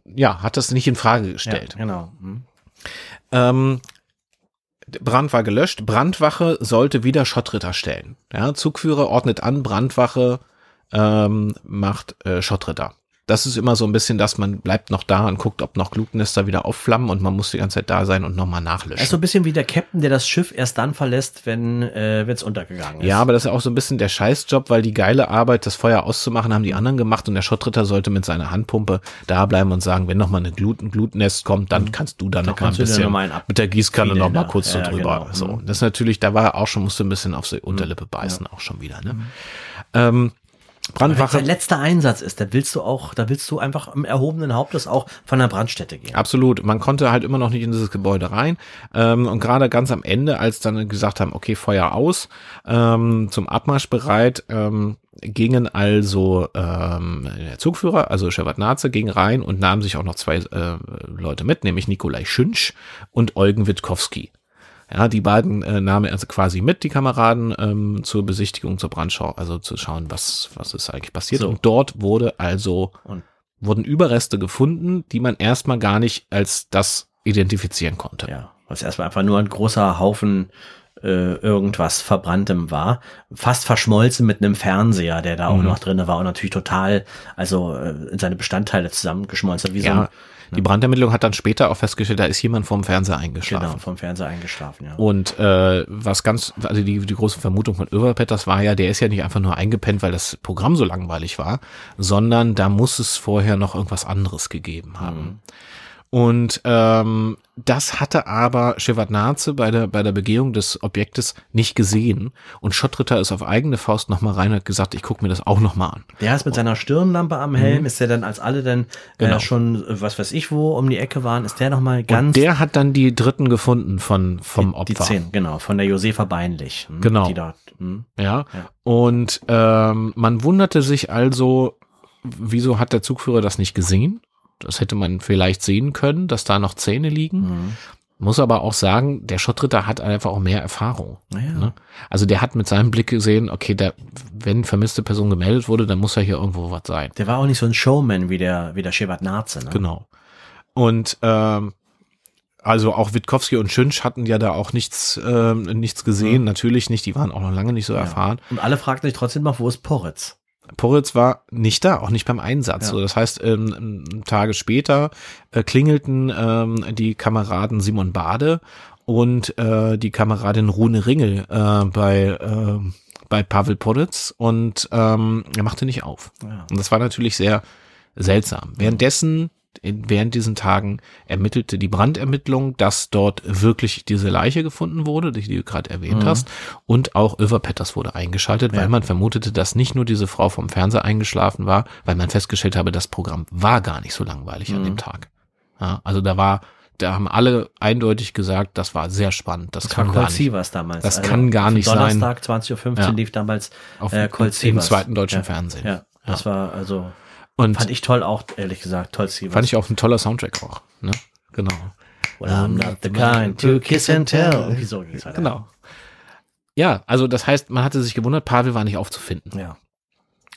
ja, hat das nicht in Frage gestellt. Ja, genau. Hm. Ähm, Brand war gelöscht. Brandwache sollte wieder Schottritter stellen. Ja, Zugführer ordnet an, Brandwache ähm, macht äh, Schottritter das ist immer so ein bisschen, dass man bleibt noch da und guckt, ob noch Glutnester wieder aufflammen und man muss die ganze Zeit da sein und nochmal nachlöschen. Also ein bisschen wie der Captain, der das Schiff erst dann verlässt, wenn äh, es untergegangen ist. Ja, aber das ist auch so ein bisschen der Scheißjob, weil die geile Arbeit, das Feuer auszumachen, haben die anderen gemacht und der Schottritter sollte mit seiner Handpumpe da bleiben und sagen, wenn nochmal eine Glut, ein Glutnest kommt, dann mhm. kannst du dann, dann noch mal ein bisschen noch mit der Gießkanne noch mal kurz ja, so drüber. Genau. So, mhm. das ist natürlich, da war er auch schon, musste ein bisschen auf die Unterlippe beißen, ja. auch schon wieder. Ne? Mhm. Ähm, Brandwache. Wenn letzter Einsatz ist, da willst du auch, da willst du einfach im erhobenen Hauptes auch von der Brandstätte gehen. Absolut. Man konnte halt immer noch nicht in dieses Gebäude rein. Ähm, und gerade ganz am Ende, als dann gesagt haben, okay, Feuer aus, ähm, zum Abmarsch bereit, ähm, gingen also ähm, der Zugführer, also Shevardnadze, ging rein und nahm sich auch noch zwei äh, Leute mit, nämlich Nikolai Schünsch und Eugen Witkowski. Ja, die beiden äh, nahmen also quasi mit, die Kameraden, ähm, zur Besichtigung, zur Brandschau, also zu schauen, was, was ist eigentlich passiert. So. Und dort wurde also, Und? wurden Überreste gefunden, die man erstmal gar nicht als das identifizieren konnte. Ja, was erstmal einfach nur ein großer Haufen äh, irgendwas Verbranntem war. Fast verschmolzen mit einem Fernseher, der da mhm. auch noch drinne war und natürlich total, also äh, in seine Bestandteile zusammengeschmolzen, wie ja. so ein die Brandermittlung hat dann später auch festgestellt, da ist jemand vom Fernseher eingeschlafen. Genau, vom Fernseher eingeschlafen, ja. Und äh, was ganz, also die, die große Vermutung von Överpetters war ja, der ist ja nicht einfach nur eingepennt, weil das Programm so langweilig war, sondern da muss es vorher noch irgendwas anderes gegeben haben. Mhm. Und ähm, das hatte aber Shevardnadze bei der, bei der Begehung des Objektes nicht gesehen. Und Schottritter ist auf eigene Faust nochmal rein und hat gesagt, ich gucke mir das auch nochmal an. Der ist mit seiner Stirnlampe am Helm, mhm. ist der dann, als alle dann äh, genau. äh, schon, was weiß ich wo, um die Ecke waren, ist der nochmal ganz... Und der hat dann die Dritten gefunden von, vom die, Opfer. Die zehn, genau, von der Josefa Beinlich. Hm, genau. Die da, hm. ja. ja. Und ähm, man wunderte sich also, wieso hat der Zugführer das nicht gesehen? Das hätte man vielleicht sehen können, dass da noch Zähne liegen. Mhm. Muss aber auch sagen, der Schottritter hat einfach auch mehr Erfahrung. Ja. Ne? Also der hat mit seinem Blick gesehen, okay, der, wenn vermisste Person gemeldet wurde, dann muss ja hier irgendwo was sein. Der war auch nicht so ein Showman wie der, wie der Shevardnadze. Ne? Genau. Und ähm, also auch Witkowski und Schünsch hatten ja da auch nichts, äh, nichts gesehen, mhm. natürlich nicht, die waren auch noch lange nicht so ja. erfahren. Und alle fragten sich trotzdem noch, wo ist Poritz? Poritz war nicht da, auch nicht beim Einsatz. Ja. So, das heißt, ähm, Tage später äh, klingelten ähm, die Kameraden Simon Bade und äh, die Kameradin Rune Ringel äh, bei äh, bei Pavel Poritz und ähm, er machte nicht auf. Ja. Und das war natürlich sehr seltsam. Währenddessen in, während diesen Tagen ermittelte die Brandermittlung, dass dort wirklich diese Leiche gefunden wurde, die du gerade erwähnt mhm. hast. Und auch Över Petters wurde eingeschaltet, ja. weil man vermutete, dass nicht nur diese Frau vom Fernseher eingeschlafen war, weil man festgestellt habe, das Programm war gar nicht so langweilig mhm. an dem mhm. Tag. Ja, also da war da haben alle eindeutig gesagt, das war sehr spannend. Das, das kann gar nicht. Das also kann gar nicht Donnerstag, sein. Donnerstag 20.15 Uhr ja. lief damals auf äh, Colt im zweiten deutschen. Fernsehen. Ja, das war also und Fand ich toll auch, ehrlich gesagt. Toll, Steve. Fand ich auch ein toller Soundtrack auch. Ne? Genau. Well, I'm not the kind to kiss and tell. Wieso ging's halt Genau. Ja, also das heißt, man hatte sich gewundert, Pavel war nicht aufzufinden. Ja.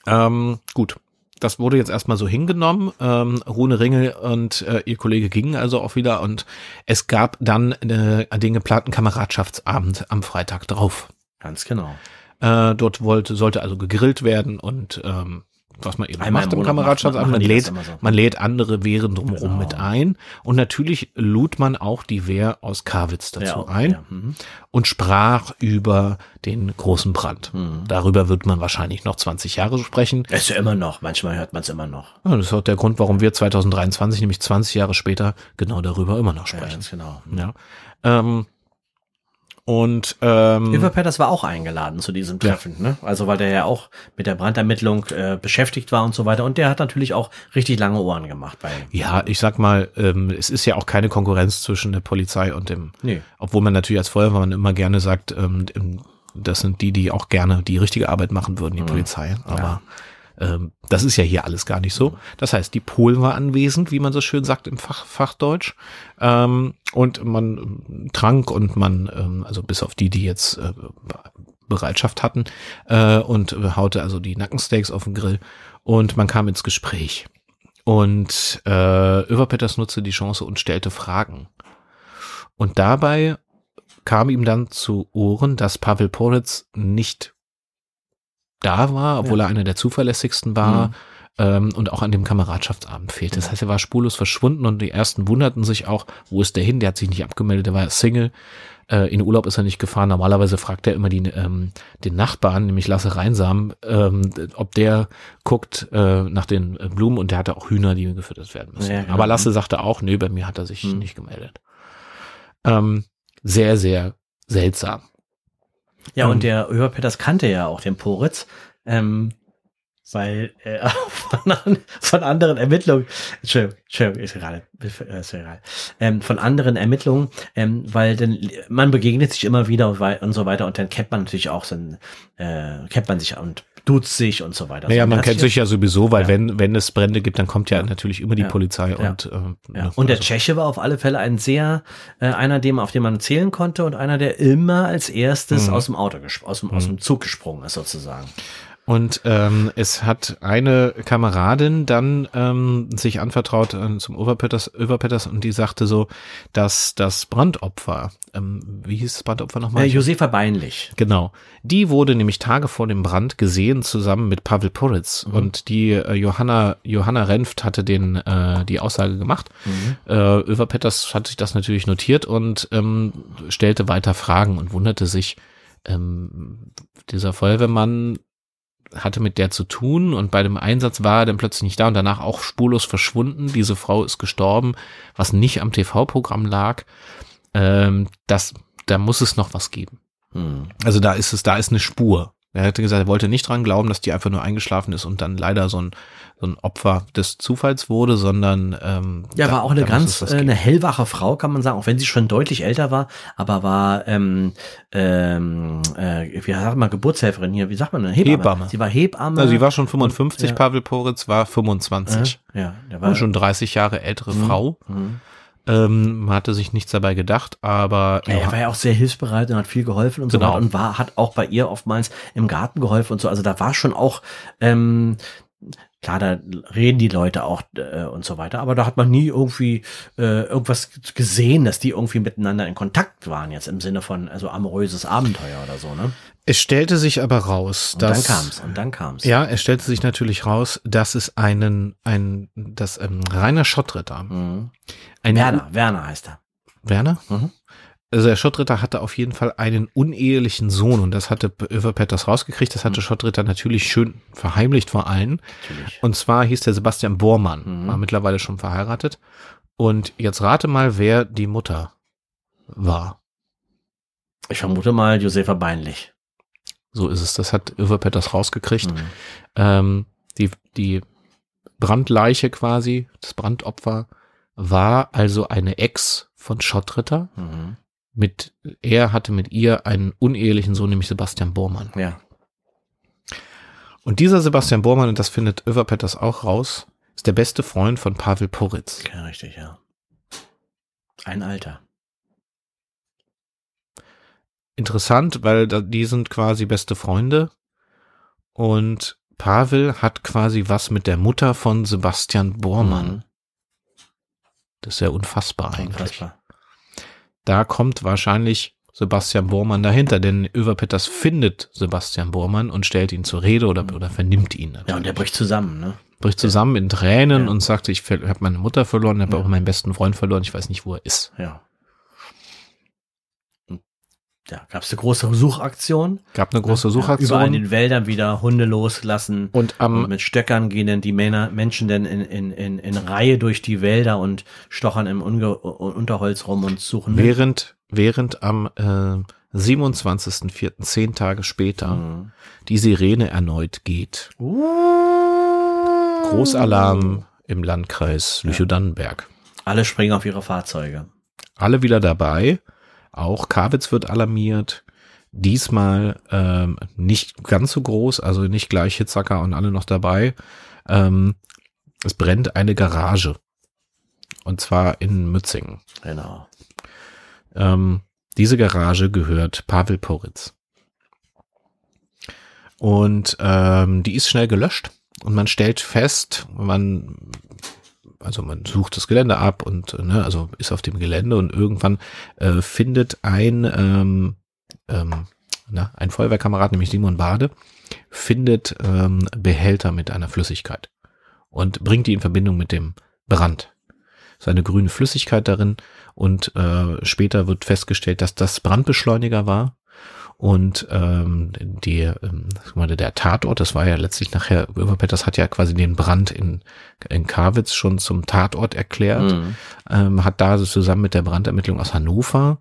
Ähm, gut. das wurde jetzt erstmal so hingenommen. Ähm, Rune Ringel und äh, ihr Kollege gingen also auch wieder und es gab dann äh, den geplanten Kameradschaftsabend am Freitag drauf. Ganz genau. Äh, dort wollte, sollte also gegrillt werden und ähm, was man eben Einmal macht im im Monat Kameradschaftsabend. machen Man das lädt, so. man lädt andere Wehren drumherum Genau. mit ein. Und natürlich lud man auch die Wehr aus Karwitz dazu Ja, ein ja, mhm. und sprach über den großen Brand. Mhm. Darüber wird man wahrscheinlich noch 20 Jahre sprechen. Ist ja immer noch, manchmal hört man es immer noch. Ja, das ist auch der Grund, warum wir 2023, nämlich 20 Jahre später, genau darüber immer noch Ja, sprechen. ganz genau. Ja. Ähm, und ähm, Hilfer Petters war auch eingeladen zu diesem Treffen, ne? Also weil der ja auch mit der Brandermittlung äh, beschäftigt war und so weiter. Und der hat natürlich auch richtig lange Ohren gemacht bei. ja, ich sag mal, ähm, es ist ja auch keine Konkurrenz zwischen der Polizei und dem, Nee. obwohl man natürlich als Feuerwehrmann immer gerne sagt, ähm, das sind die, die auch gerne die richtige Arbeit machen würden, die Polizei. Aber ähm, das ist ja hier alles gar nicht so. Das heißt, die Polen war anwesend, wie man so schön sagt im Fach, Fachdeutsch. Ähm, und man ähm, trank und man, ähm, also bis auf die, die jetzt äh, Bereitschaft hatten, äh, und haute also die Nackensteaks auf den Grill und man kam ins Gespräch. Und äh, Överpetters nutzte die Chance und stellte Fragen. Und dabei kam ihm dann zu Ohren, dass Pavel Poritz nicht da war, obwohl er einer der zuverlässigsten war Mhm. ähm, und auch an dem Kameradschaftsabend fehlte. Das heißt, er war spurlos verschwunden und die ersten wunderten sich auch, wo ist der hin? Der hat sich nicht abgemeldet, der war Single. Äh, in Urlaub ist er nicht gefahren. Normalerweise fragt er immer die, ähm, den Nachbarn, nämlich Lasse Reinsam, ähm, ob der guckt äh, nach den Blumen und der hatte auch Hühner, die gefüttert werden müssen. Ja, genau. Aber Lasse sagte auch, nö, bei mir hat er sich Mhm. nicht gemeldet. Ähm, sehr, sehr seltsam. Ja, Ähm. und der Hilfer Petters kannte ja auch den Poritz, ähm, weil er von, an, von anderen Ermittlungen, Entschuldigung, Entschuldigung, ist gerade, äh, ist egal, ähm, von anderen Ermittlungen, ähm, weil denn man begegnet sich immer wieder und, und so weiter und dann kennt man natürlich auch so ein, äh, kennt man sich und duzt sich und so weiter. Naja, so, man kennt sich ja sowieso, weil Ja. wenn, wenn es Brände gibt, dann kommt ja, natürlich immer die. Polizei und, äh, Ja. ne, Und der also- Tscheche war auf alle Fälle ein sehr, äh, einer, dem, auf den man zählen konnte und einer, der immer als erstes Mhm. aus dem Auto, aus dem, aus dem Zug gesprungen ist, sozusagen. Und ähm, es hat eine Kameradin dann ähm, sich anvertraut äh, zum Overpetters, Overpetters und die sagte so, dass das Brandopfer, ähm, wie hieß das Brandopfer nochmal? Äh, Josefa Beinlich. Genau. Die wurde nämlich Tage vor dem Brand gesehen zusammen mit Pavel Poritz und die äh, Johanna Johanna Renft hatte den äh, die Aussage gemacht. Äh, Över Petters hat sich das natürlich notiert und ähm, stellte weiter Fragen und wunderte sich, ähm, dieser Feuerwehrmann hatte mit der zu tun und bei dem Einsatz war er dann plötzlich nicht da und danach auch spurlos verschwunden. Diese Frau ist gestorben, was nicht am TV-Programm lag. Ähm, das, da muss es noch was geben. Hm. Also da ist es, da ist eine Spur. Er hatte gesagt, er wollte nicht dran glauben, dass die einfach nur eingeschlafen ist und dann leider so ein, so ein Opfer des Zufalls wurde, sondern ähm, Ja, war auch eine ganz, äh, eine hellwache Frau, kann man sagen, auch wenn sie schon deutlich älter war, aber war, ähm, ähm, äh, wie sagt man, Geburtshelferin hier, wie sagt man denn? Hebamme. Sie war Hebamme. Also sie war schon 55, Ja. Pavel Poritz war 25. äh, ja, der War war schon 30 Jahre ältere Frau. Mhm. Ähm, man hatte sich nichts dabei gedacht, aber Ja, er war ja auch sehr hilfsbereit und hat viel geholfen und so Genau. weiter und war, hat auch bei ihr oftmals im Garten geholfen und so. Also da war schon auch, ähm, klar, da reden die Leute auch äh, und so weiter, aber da hat man nie irgendwie äh, irgendwas gesehen, dass die irgendwie miteinander in Kontakt waren, jetzt im Sinne von also amoröses Abenteuer oder so, ne? Es stellte sich aber raus, Und dass dann kam's und dann kam's. ja, es stellte sich natürlich raus, dass es einen, ein, dass ähm, Rainer Schottritter, Mhm. ein Werner, Werner heißt er. Werner? Mhm. Also der Schottritter hatte auf jeden Fall einen unehelichen Sohn und das hatte Över Petters rausgekriegt. Das Mhm. hatte Schottritter natürlich schön verheimlicht vor allen. Natürlich. Und zwar hieß der Sebastian Bormann, Mhm. war mittlerweile schon verheiratet. Und jetzt rate mal, wer die Mutter war. Ich vermute mal Josefa Beinlich. So ist es. Das hat Över Petters rausgekriegt. Mhm. Ähm, die, die Brandleiche quasi, das Brandopfer, war also eine Ex von Schottritter. Mhm. Mit, er hatte mit ihr einen unehelichen Sohn, nämlich Sebastian Bormann. Ja. Und dieser Sebastian Bormann, und das findet Över Petters auch raus, ist der beste Freund von Pavel Poritz. ja, richtig, ja. Ein Alter. Interessant, weil die sind quasi beste Freunde. Und Pavel hat quasi was mit der Mutter von Sebastian Bormann. Mhm. Das ist ja unfassbar eigentlich. Unfassbar. Da kommt wahrscheinlich Sebastian Bormann dahinter, denn Överpetters findet Sebastian Bormann und stellt ihn zur Rede oder, oder vernimmt ihn. Natürlich. Ja, und der bricht zusammen, ne? bricht zusammen in Tränen Ja. und sagt, ich habe meine Mutter verloren, habe Ja. auch meinen besten Freund verloren, ich weiß nicht, wo er ist. Ja. Und Ja, gab es eine große Suchaktion. Gab eine große Ja, Überall in Suchaktion den Wäldern wieder Hunde loslassen. und Und am mit Stöckern gehen dann die Männer, Menschen dann in, in, in, in Reihe durch die Wälder und stochern im Unge Unterholz rum und suchen. während während am äh, 27.04., zehn Tage später, Mhm. die Sirene erneut geht. Uh. Großalarm im Landkreis Lüchow-Dannenberg. Alle springen auf ihre Fahrzeuge. Alle wieder dabei. Auch Kawitz wird alarmiert. Diesmal ähm, nicht ganz so groß, also nicht gleich Hitzacker und alle noch dabei. Ähm, es brennt eine Garage. Und zwar in Mützingen. Genau. Ähm, diese Garage gehört Pavel Poritz. Und ähm, die ist schnell gelöscht und man stellt fest, man also man sucht das Gelände ab und äh, ne, also ist auf dem Gelände und irgendwann äh, findet ein ähm, ähm, na, ein Feuerwehrkamerad, nämlich Simon Bade, findet ähm, Behälter mit einer Flüssigkeit und bringt die in Verbindung mit dem Brand. Ist eine grüne Flüssigkeit darin und äh, später wird festgestellt, dass das Brandbeschleuniger war und ähm, die, ähm, der Tatort, das war ja letztlich nachher, Överpetters hat ja quasi den Brand in, in Karwitz schon zum Tatort erklärt, Mhm. ähm, hat da zusammen mit der Brandermittlung aus Hannover,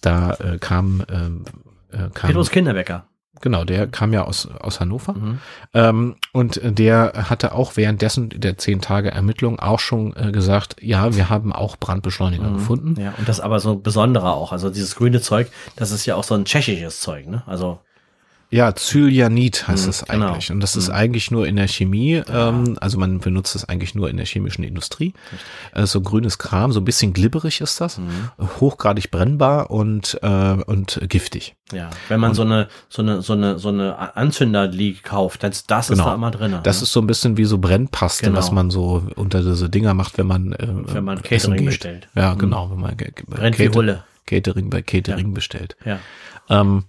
da äh, kam, ähm, äh, kam Petrus Kinderbäcker. Genau, der kam ja aus, aus Hannover Mhm. ähm, und der hatte auch währenddessen der zehn Tage Ermittlung auch schon äh, gesagt, ja, wir haben auch Brandbeschleuniger Mhm. gefunden. Ja, und das aber so besondere auch. Also dieses grüne Zeug, das ist ja auch so ein tschechisches Zeug, ne? Also, Ja, Cyanid heißt es genau. eigentlich. Und das ist Mhm. eigentlich nur in der Chemie, ähm, also man benutzt es eigentlich nur in der chemischen Industrie. Äh, so grünes Kram, so ein bisschen glibberig ist das, mhm. hochgradig brennbar und, äh, und giftig. ja, wenn man so eine, so eine, so eine, so eine Anzünderliege kauft, das, das ist Genau. da immer drin. Das ist so ein bisschen wie so Brennpaste, Genau. was man so unter diese Dinger macht, wenn man, äh, Wenn man Catering bestellt. Ja, Mhm. genau, wenn man Brennt wie Cater- Hulle. Catering bei Catering bestellt. Ja. Ähm,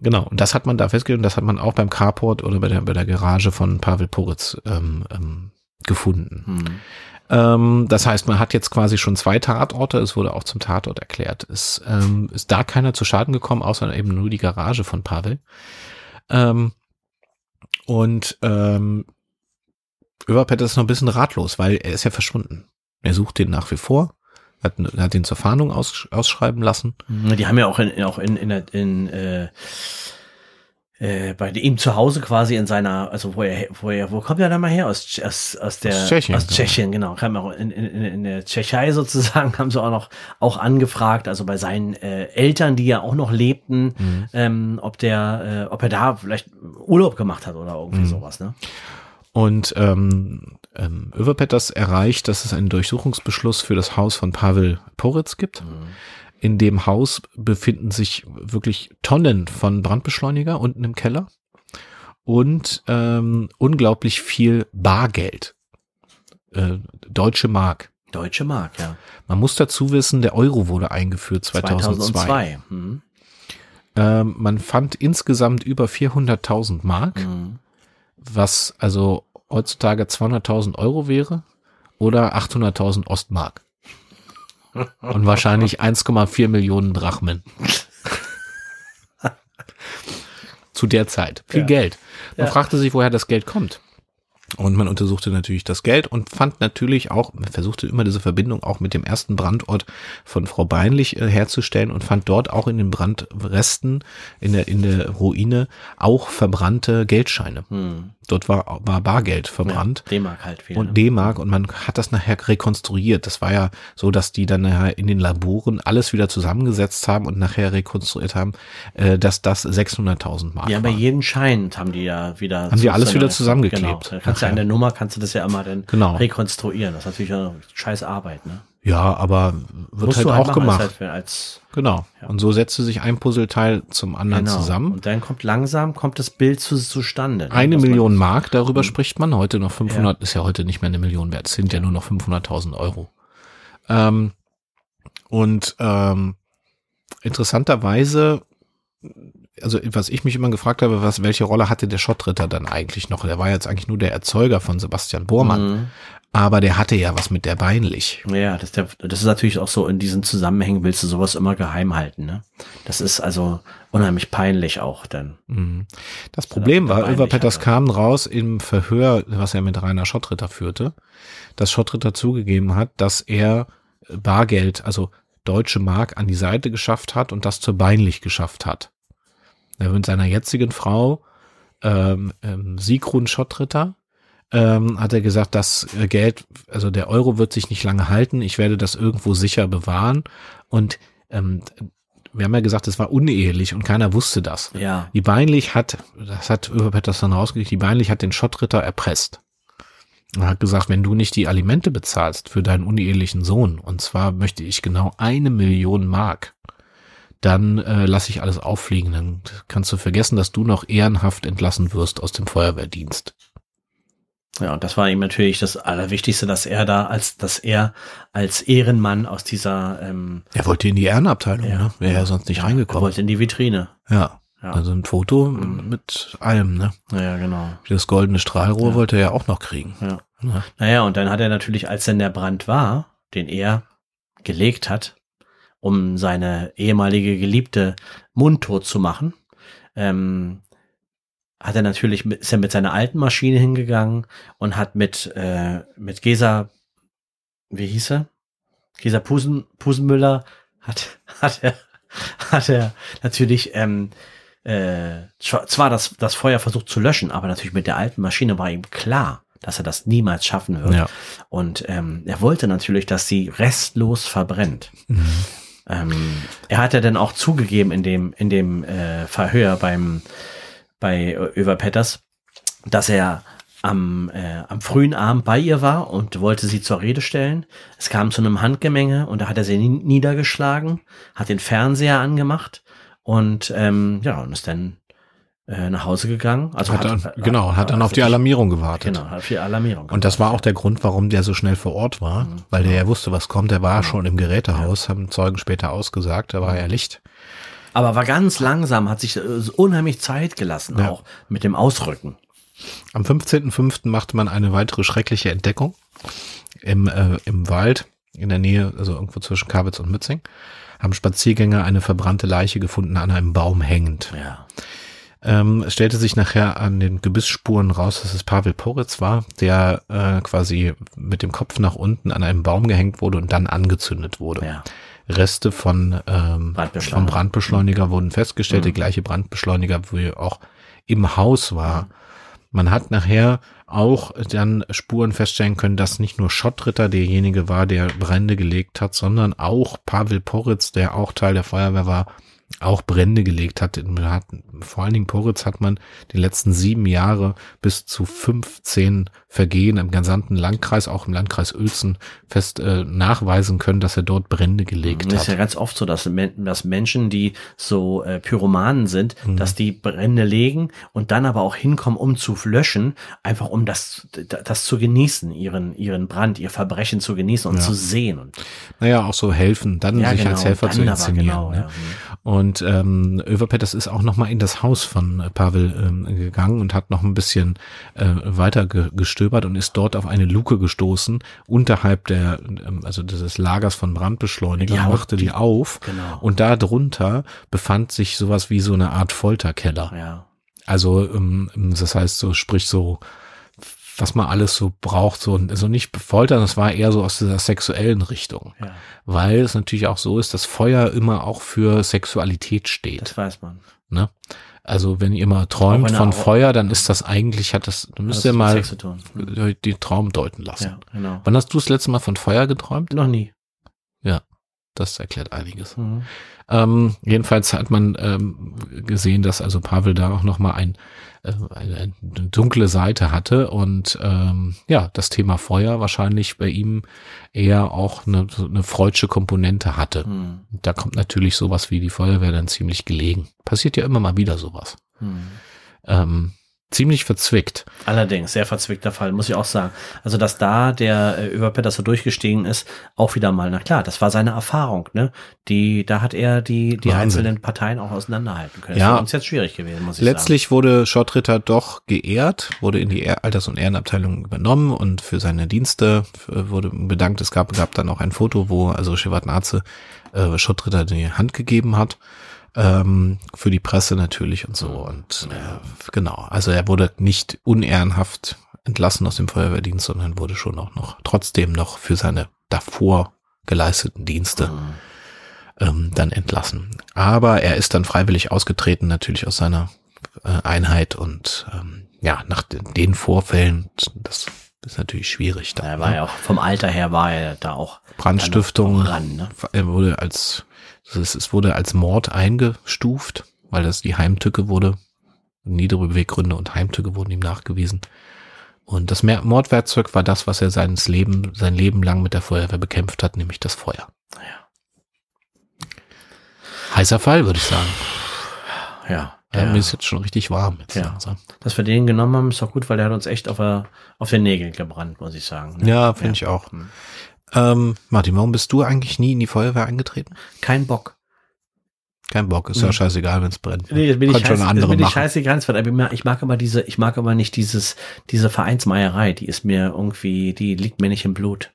genau, und das hat man da festgestellt und das hat man auch beim Carport oder bei der, bei der Garage von Pavel Poritz ähm, ähm, gefunden. Mhm. Ähm, das heißt, man hat jetzt quasi schon zwei Tatorte, es wurde auch zum Tatort erklärt. Es ähm, ist da keiner zu Schaden gekommen, außer eben nur die Garage von Pavel. Ähm, und ähm, Överpet ist noch ein bisschen ratlos, weil er ist ja verschwunden. Er sucht den nach wie vor, hat, hat ihn zur Fahndung aus, ausschreiben lassen. Die haben ja auch in, auch in, in, in äh, äh, bei ihm zu Hause quasi in seiner, also wo er, wo er, wo kommt er da mal her? Aus, aus, aus der, Aus Tschechien, aus genau. Tschechien, genau. Kam auch in, in, in in der Tschechei sozusagen, haben sie auch noch, auch angefragt, also bei seinen äh, Eltern, die ja auch noch lebten, Mhm. ähm, ob der, äh, ob er da vielleicht Urlaub gemacht hat oder irgendwie Mhm. sowas, ne? Und ähm, ähm, Överpetters erreicht, dass es einen Durchsuchungsbeschluss für das Haus von Pavel Poritz gibt. In dem Haus befinden sich wirklich Tonnen von Brandbeschleuniger unten im Keller und ähm, unglaublich viel Bargeld. Äh, deutsche Mark. Deutsche Mark, ja. Man muss dazu wissen, der Euro wurde eingeführt 2002. Mhm. Ähm, man fand insgesamt über 400.000 Mark. Mhm. Was also heutzutage 200.000 Euro wäre oder 800.000 Ostmark. Und wahrscheinlich 1,4 Millionen Drachmen. Zu der Zeit. Viel Ja. Geld. Man Ja. fragte sich, woher das Geld kommt. Und man untersuchte natürlich das Geld und fand natürlich auch, man versuchte immer diese Verbindung auch mit dem ersten Brandort von Frau Beinlich äh, herzustellen und fand dort auch in den Brandresten, in der, in der Ruine, auch verbrannte Geldscheine. Mhm. Dort war, war Bargeld verbrannt. Ja, D-Mark halt viel. Und ne? D-Mark und man hat das nachher rekonstruiert. Das war ja so, dass die dann nachher in den Laboren alles wieder zusammengesetzt haben und nachher rekonstruiert haben, äh, dass das 600.000 Mark Ja, bei jedem Schein haben die ja wieder. Haben die alles wieder zusammengeklebt. Genau. Da kannst du ja an der Nummer kannst du das ja immer dann Genau. rekonstruieren. Das ist natürlich eine scheiß Arbeit, ne? Ja, aber wird Musst halt du auch machen gemacht. Als, halt, als Genau. Ja. Und so setzte sich ein Puzzleteil zum anderen genau. zusammen. Und dann kommt langsam kommt das Bild zu, zustande. ne, Eine Million Mark, darüber Mhm. spricht man heute noch 500, ist ja heute nicht mehr eine Million wert, es sind ja, Ja. nur noch 500.000 Euro. Ähm, und ähm, interessanterweise, also was ich mich immer gefragt habe, was, welche Rolle hatte der Schottritter dann eigentlich noch? Der war jetzt eigentlich nur der Erzeuger von Sebastian Bormann, Mhm. Aber der hatte ja was mit der Beinlich. Ja, das, das ist natürlich auch so, in diesen Zusammenhängen willst du sowas immer geheim halten, ne? Das ist also unheimlich peinlich auch dann. Mhm. Das Problem war, Beinlich Över Petters hatte. kam raus im Verhör, was er mit Rainer Schottritter führte, dass Schottritter zugegeben hat, dass er Bargeld, also deutsche Mark an die Seite geschafft hat und das zur Beinlich geschafft hat. Er mit seiner jetzigen Frau, ähm, ähm, Sigrun Schottritter, ähm, hat er gesagt, das Geld, also der Euro wird sich nicht lange halten, ich werde das irgendwo sicher bewahren und ähm, wir haben ja gesagt, es war unehelich und keiner wusste das. Ja. Die Beinlich hat, das hat Över Pettersson rausgekriegt, die Beinlich hat den Schottritter erpresst. Er hat gesagt, wenn du nicht die Alimente bezahlst für deinen unehelichen Sohn, und zwar möchte ich genau eine Million Mark, dann äh, lasse ich alles auffliegen. Dann kannst du vergessen, dass du noch ehrenhaft entlassen wirst aus dem Feuerwehrdienst. Ja, und das war ihm natürlich das Allerwichtigste, dass er da als, dass er als Ehrenmann aus dieser, ähm, Er wollte in die Ehrenabteilung, Ja. ne? Wäre ja sonst nicht er reingekommen. wollte in die Vitrine. Ja. Ja. Also ein Foto Mhm. mit allem, ne? Ja, genau. Das goldene Strahlrohr Ja. wollte er ja auch noch kriegen. Ja. Ja. Naja, und dann hat er natürlich, als denn der Brand war, den er gelegt hat, um seine ehemalige Geliebte mundtot zu machen, ähm, hat er natürlich, mit, ist er mit seiner alten Maschine hingegangen und hat mit, äh, mit Gesa, wie hieß er? Gesa Pusen, Pusenmüller hat, hat er, hat er natürlich, ähm, äh, zwar das, das Feuer versucht zu löschen, aber natürlich mit der alten Maschine war ihm klar, dass er das niemals schaffen wird. Ja. Und ähm, er wollte natürlich, dass sie restlos verbrennt. Mhm. Ähm, er hat ja dann auch zugegeben in dem, in dem äh, Verhör beim, bei Över Petters, dass er am, äh, am frühen Abend bei ihr war und wollte sie zur Rede stellen. Es kam zu einem Handgemenge und da hat er sie ni- niedergeschlagen, hat den Fernseher angemacht und ähm, ja, und ist dann äh, nach Hause gegangen. Also hat dann, genau, hat dann auf die Alarmierung. Gewartet. Genau, hat auf die Alarmierung. Und das war auch der Grund, warum der so schnell vor Ort war, Mhm. weil der ja wusste, was kommt. Der war schon im Gerätehaus, haben Zeugen später ausgesagt, da war ja Licht. Aber war ganz langsam, hat sich äh, unheimlich Zeit gelassen, Ja. auch mit dem Ausrücken. Am 15.05. machte man eine weitere schreckliche Entdeckung im, äh, im Wald in der Nähe, also irgendwo zwischen Kabitz und Mützing, haben Spaziergänger eine verbrannte Leiche gefunden an einem Baum hängend. Ja. Ähm, es stellte sich nachher an den Gebissspuren raus, dass es Pavel Poritz war, der äh, quasi mit dem Kopf nach unten an einem Baum gehängt wurde und dann angezündet wurde. Ja. Reste von ähm, Brandbeschleuniger. vom Brandbeschleuniger wurden festgestellt, Mhm. der gleiche Brandbeschleuniger, wo auch im Haus war. Man hat nachher auch dann Spuren feststellen können, dass nicht nur Schottritter derjenige war, der Brände gelegt hat, sondern auch Pavel Poritz, der auch Teil der Feuerwehr war, auch Brände gelegt hat. Hat vor allen Dingen Poritz hat man die letzten sieben Jahre bis zu 15 Vergehen im gesamten Landkreis, auch im Landkreis Uelzen, fest äh, nachweisen können, dass er dort Brände gelegt Das ist hat. ja ganz oft so, dass, dass Menschen, die so äh, Pyromanen sind, Mhm. dass die Brände legen und dann aber auch hinkommen, um zu löschen, einfach um das, das zu genießen, ihren, ihren Brand, ihr Verbrechen zu genießen und Ja. zu sehen. Und, Naja, auch so helfen, dann sich als Helfer zu inszenieren. Genau, ne? ja. Und ähm, Överpetters ist auch noch mal in das Haus von äh, Pavel ähm, gegangen und hat noch ein bisschen äh, weiter ge gestöbert und ist dort auf eine Luke gestoßen unterhalb der, ähm, also dieses Lagers von Brandbeschleuniger, Die haut machte die auf Genau. und da drunter befand sich sowas wie so eine Art Folterkeller. ja. Also ähm, das heißt so, sprich so, was man alles so braucht, so also nicht Foltern, das war eher so aus dieser sexuellen Richtung, ja, weil es natürlich auch so ist, dass Feuer immer auch für Sexualität steht. das weiß man. Ne? Also wenn ihr mal träumt von auch- Feuer, dann ist das eigentlich, hat das, dann müsst ihr mal den Traum deuten lassen. Ja, genau. Wann hast du das letzte Mal von Feuer geträumt? Noch nie. Ja. Das erklärt einiges. Mhm. Ähm, jedenfalls hat man ähm, gesehen, dass also Pavel da auch nochmal ein, äh, eine, dunkle Seite hatte und ähm, ja, das Thema Feuer wahrscheinlich bei ihm eher auch eine, eine freudsche Komponente hatte. Mhm. Da kommt natürlich sowas wie die Feuerwehr dann ziemlich gelegen. Passiert ja immer mal wieder sowas. Mhm. Ähm, ziemlich verzwickt. Allerdings, sehr verzwickter Fall, muss ich auch sagen. Also, dass da der äh, Überpetter so durchgestiegen ist, auch wieder mal, na klar, das war seine Erfahrung, ne? Die, da hat er die, die einzelnen Parteien auch auseinanderhalten können. Ja. Das ist uns jetzt schwierig gewesen, muss ich Letztlich sagen. wurde Schottritter doch geehrt, wurde in die Alters- und Ehrenabteilung übernommen und für seine Dienste wurde bedankt. Es gab, gab dann auch ein Foto, wo also Shevardnadze äh, Schottritter die Hand gegeben hat ähm, für die Presse natürlich und so. Und äh, genau, also er wurde nicht unehrenhaft entlassen aus dem Feuerwehrdienst, sondern wurde schon auch noch trotzdem noch für seine davor geleisteten Dienste mhm. ähm, dann entlassen. Aber er ist dann freiwillig ausgetreten, natürlich aus seiner äh, Einheit und ähm, ja, nach den, Vorfällen, das ist natürlich schwierig. Da, er war ne? ja auch vom Alter her war er da auch Brandstiftung. Ran, ne? Er wurde als es, es wurde als Mord eingestuft, weil das die Heimtücke wurde. Niedere Beweggründe und Heimtücke wurden ihm nachgewiesen. Und das Mordwerkzeug war das, was er seines Leben, sein Leben lang mit der Feuerwehr bekämpft hat, nämlich das Feuer. Ja. Heißer Fall, würde ich sagen. Ja. ja. Mir ist jetzt schon richtig warm. Jetzt ja. Langsam. Dass wir den genommen haben, ist doch gut, weil der hat uns echt auf, der, auf den Nägeln gebrannt, muss ich sagen. Ne? Ja, finde ja. ich auch. Hm. Ähm, Martin, warum bist du eigentlich nie in die Feuerwehr eingetreten? Kein Bock. Kein Bock, ist ja mhm. scheißegal, wenn es brennt. Nee, das bin ich, scheiß, das bin ich scheißegal, aber ich mag aber diese, ich mag aber nicht dieses, diese Vereinsmeierei, die ist mir irgendwie, die liegt mir nicht im Blut.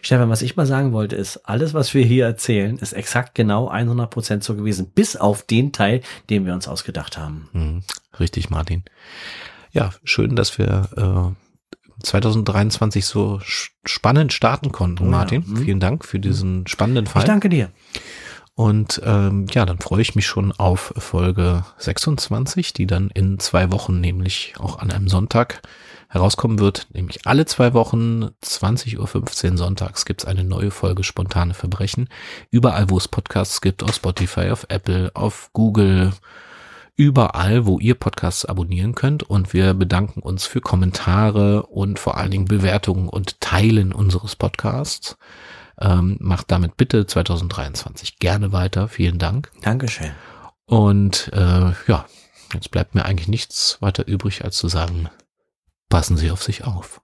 Stefan, was ich mal sagen wollte, ist, alles, was wir hier erzählen, ist exakt genau 100 Prozent so gewesen, bis auf den Teil, den wir uns ausgedacht haben. Mhm, richtig, Martin. Ja, schön, dass wir äh, 2023 so spannend starten konnten, oh, Martin. Ja. Mhm. Vielen Dank für diesen spannenden Fall. Ich danke dir. Und ähm, ja, dann freue ich mich schon auf Folge 26, die dann in zwei Wochen, nämlich auch an einem Sonntag herauskommen wird. Nämlich alle zwei Wochen, 20.15 Uhr sonntags, gibt's eine neue Folge Spontane Verbrechen. Überall, wo es Podcasts gibt, auf Spotify, auf Apple, auf Google, überall, wo ihr Podcasts abonnieren könnt. Und wir bedanken uns für Kommentare und vor allen Dingen Bewertungen und Teilen unseres Podcasts. Ähm, macht damit bitte 2023 gerne weiter. Vielen Dank. Dankeschön. Und äh, ja, jetzt bleibt mir eigentlich nichts weiter übrig, als zu sagen, passen Sie auf sich auf.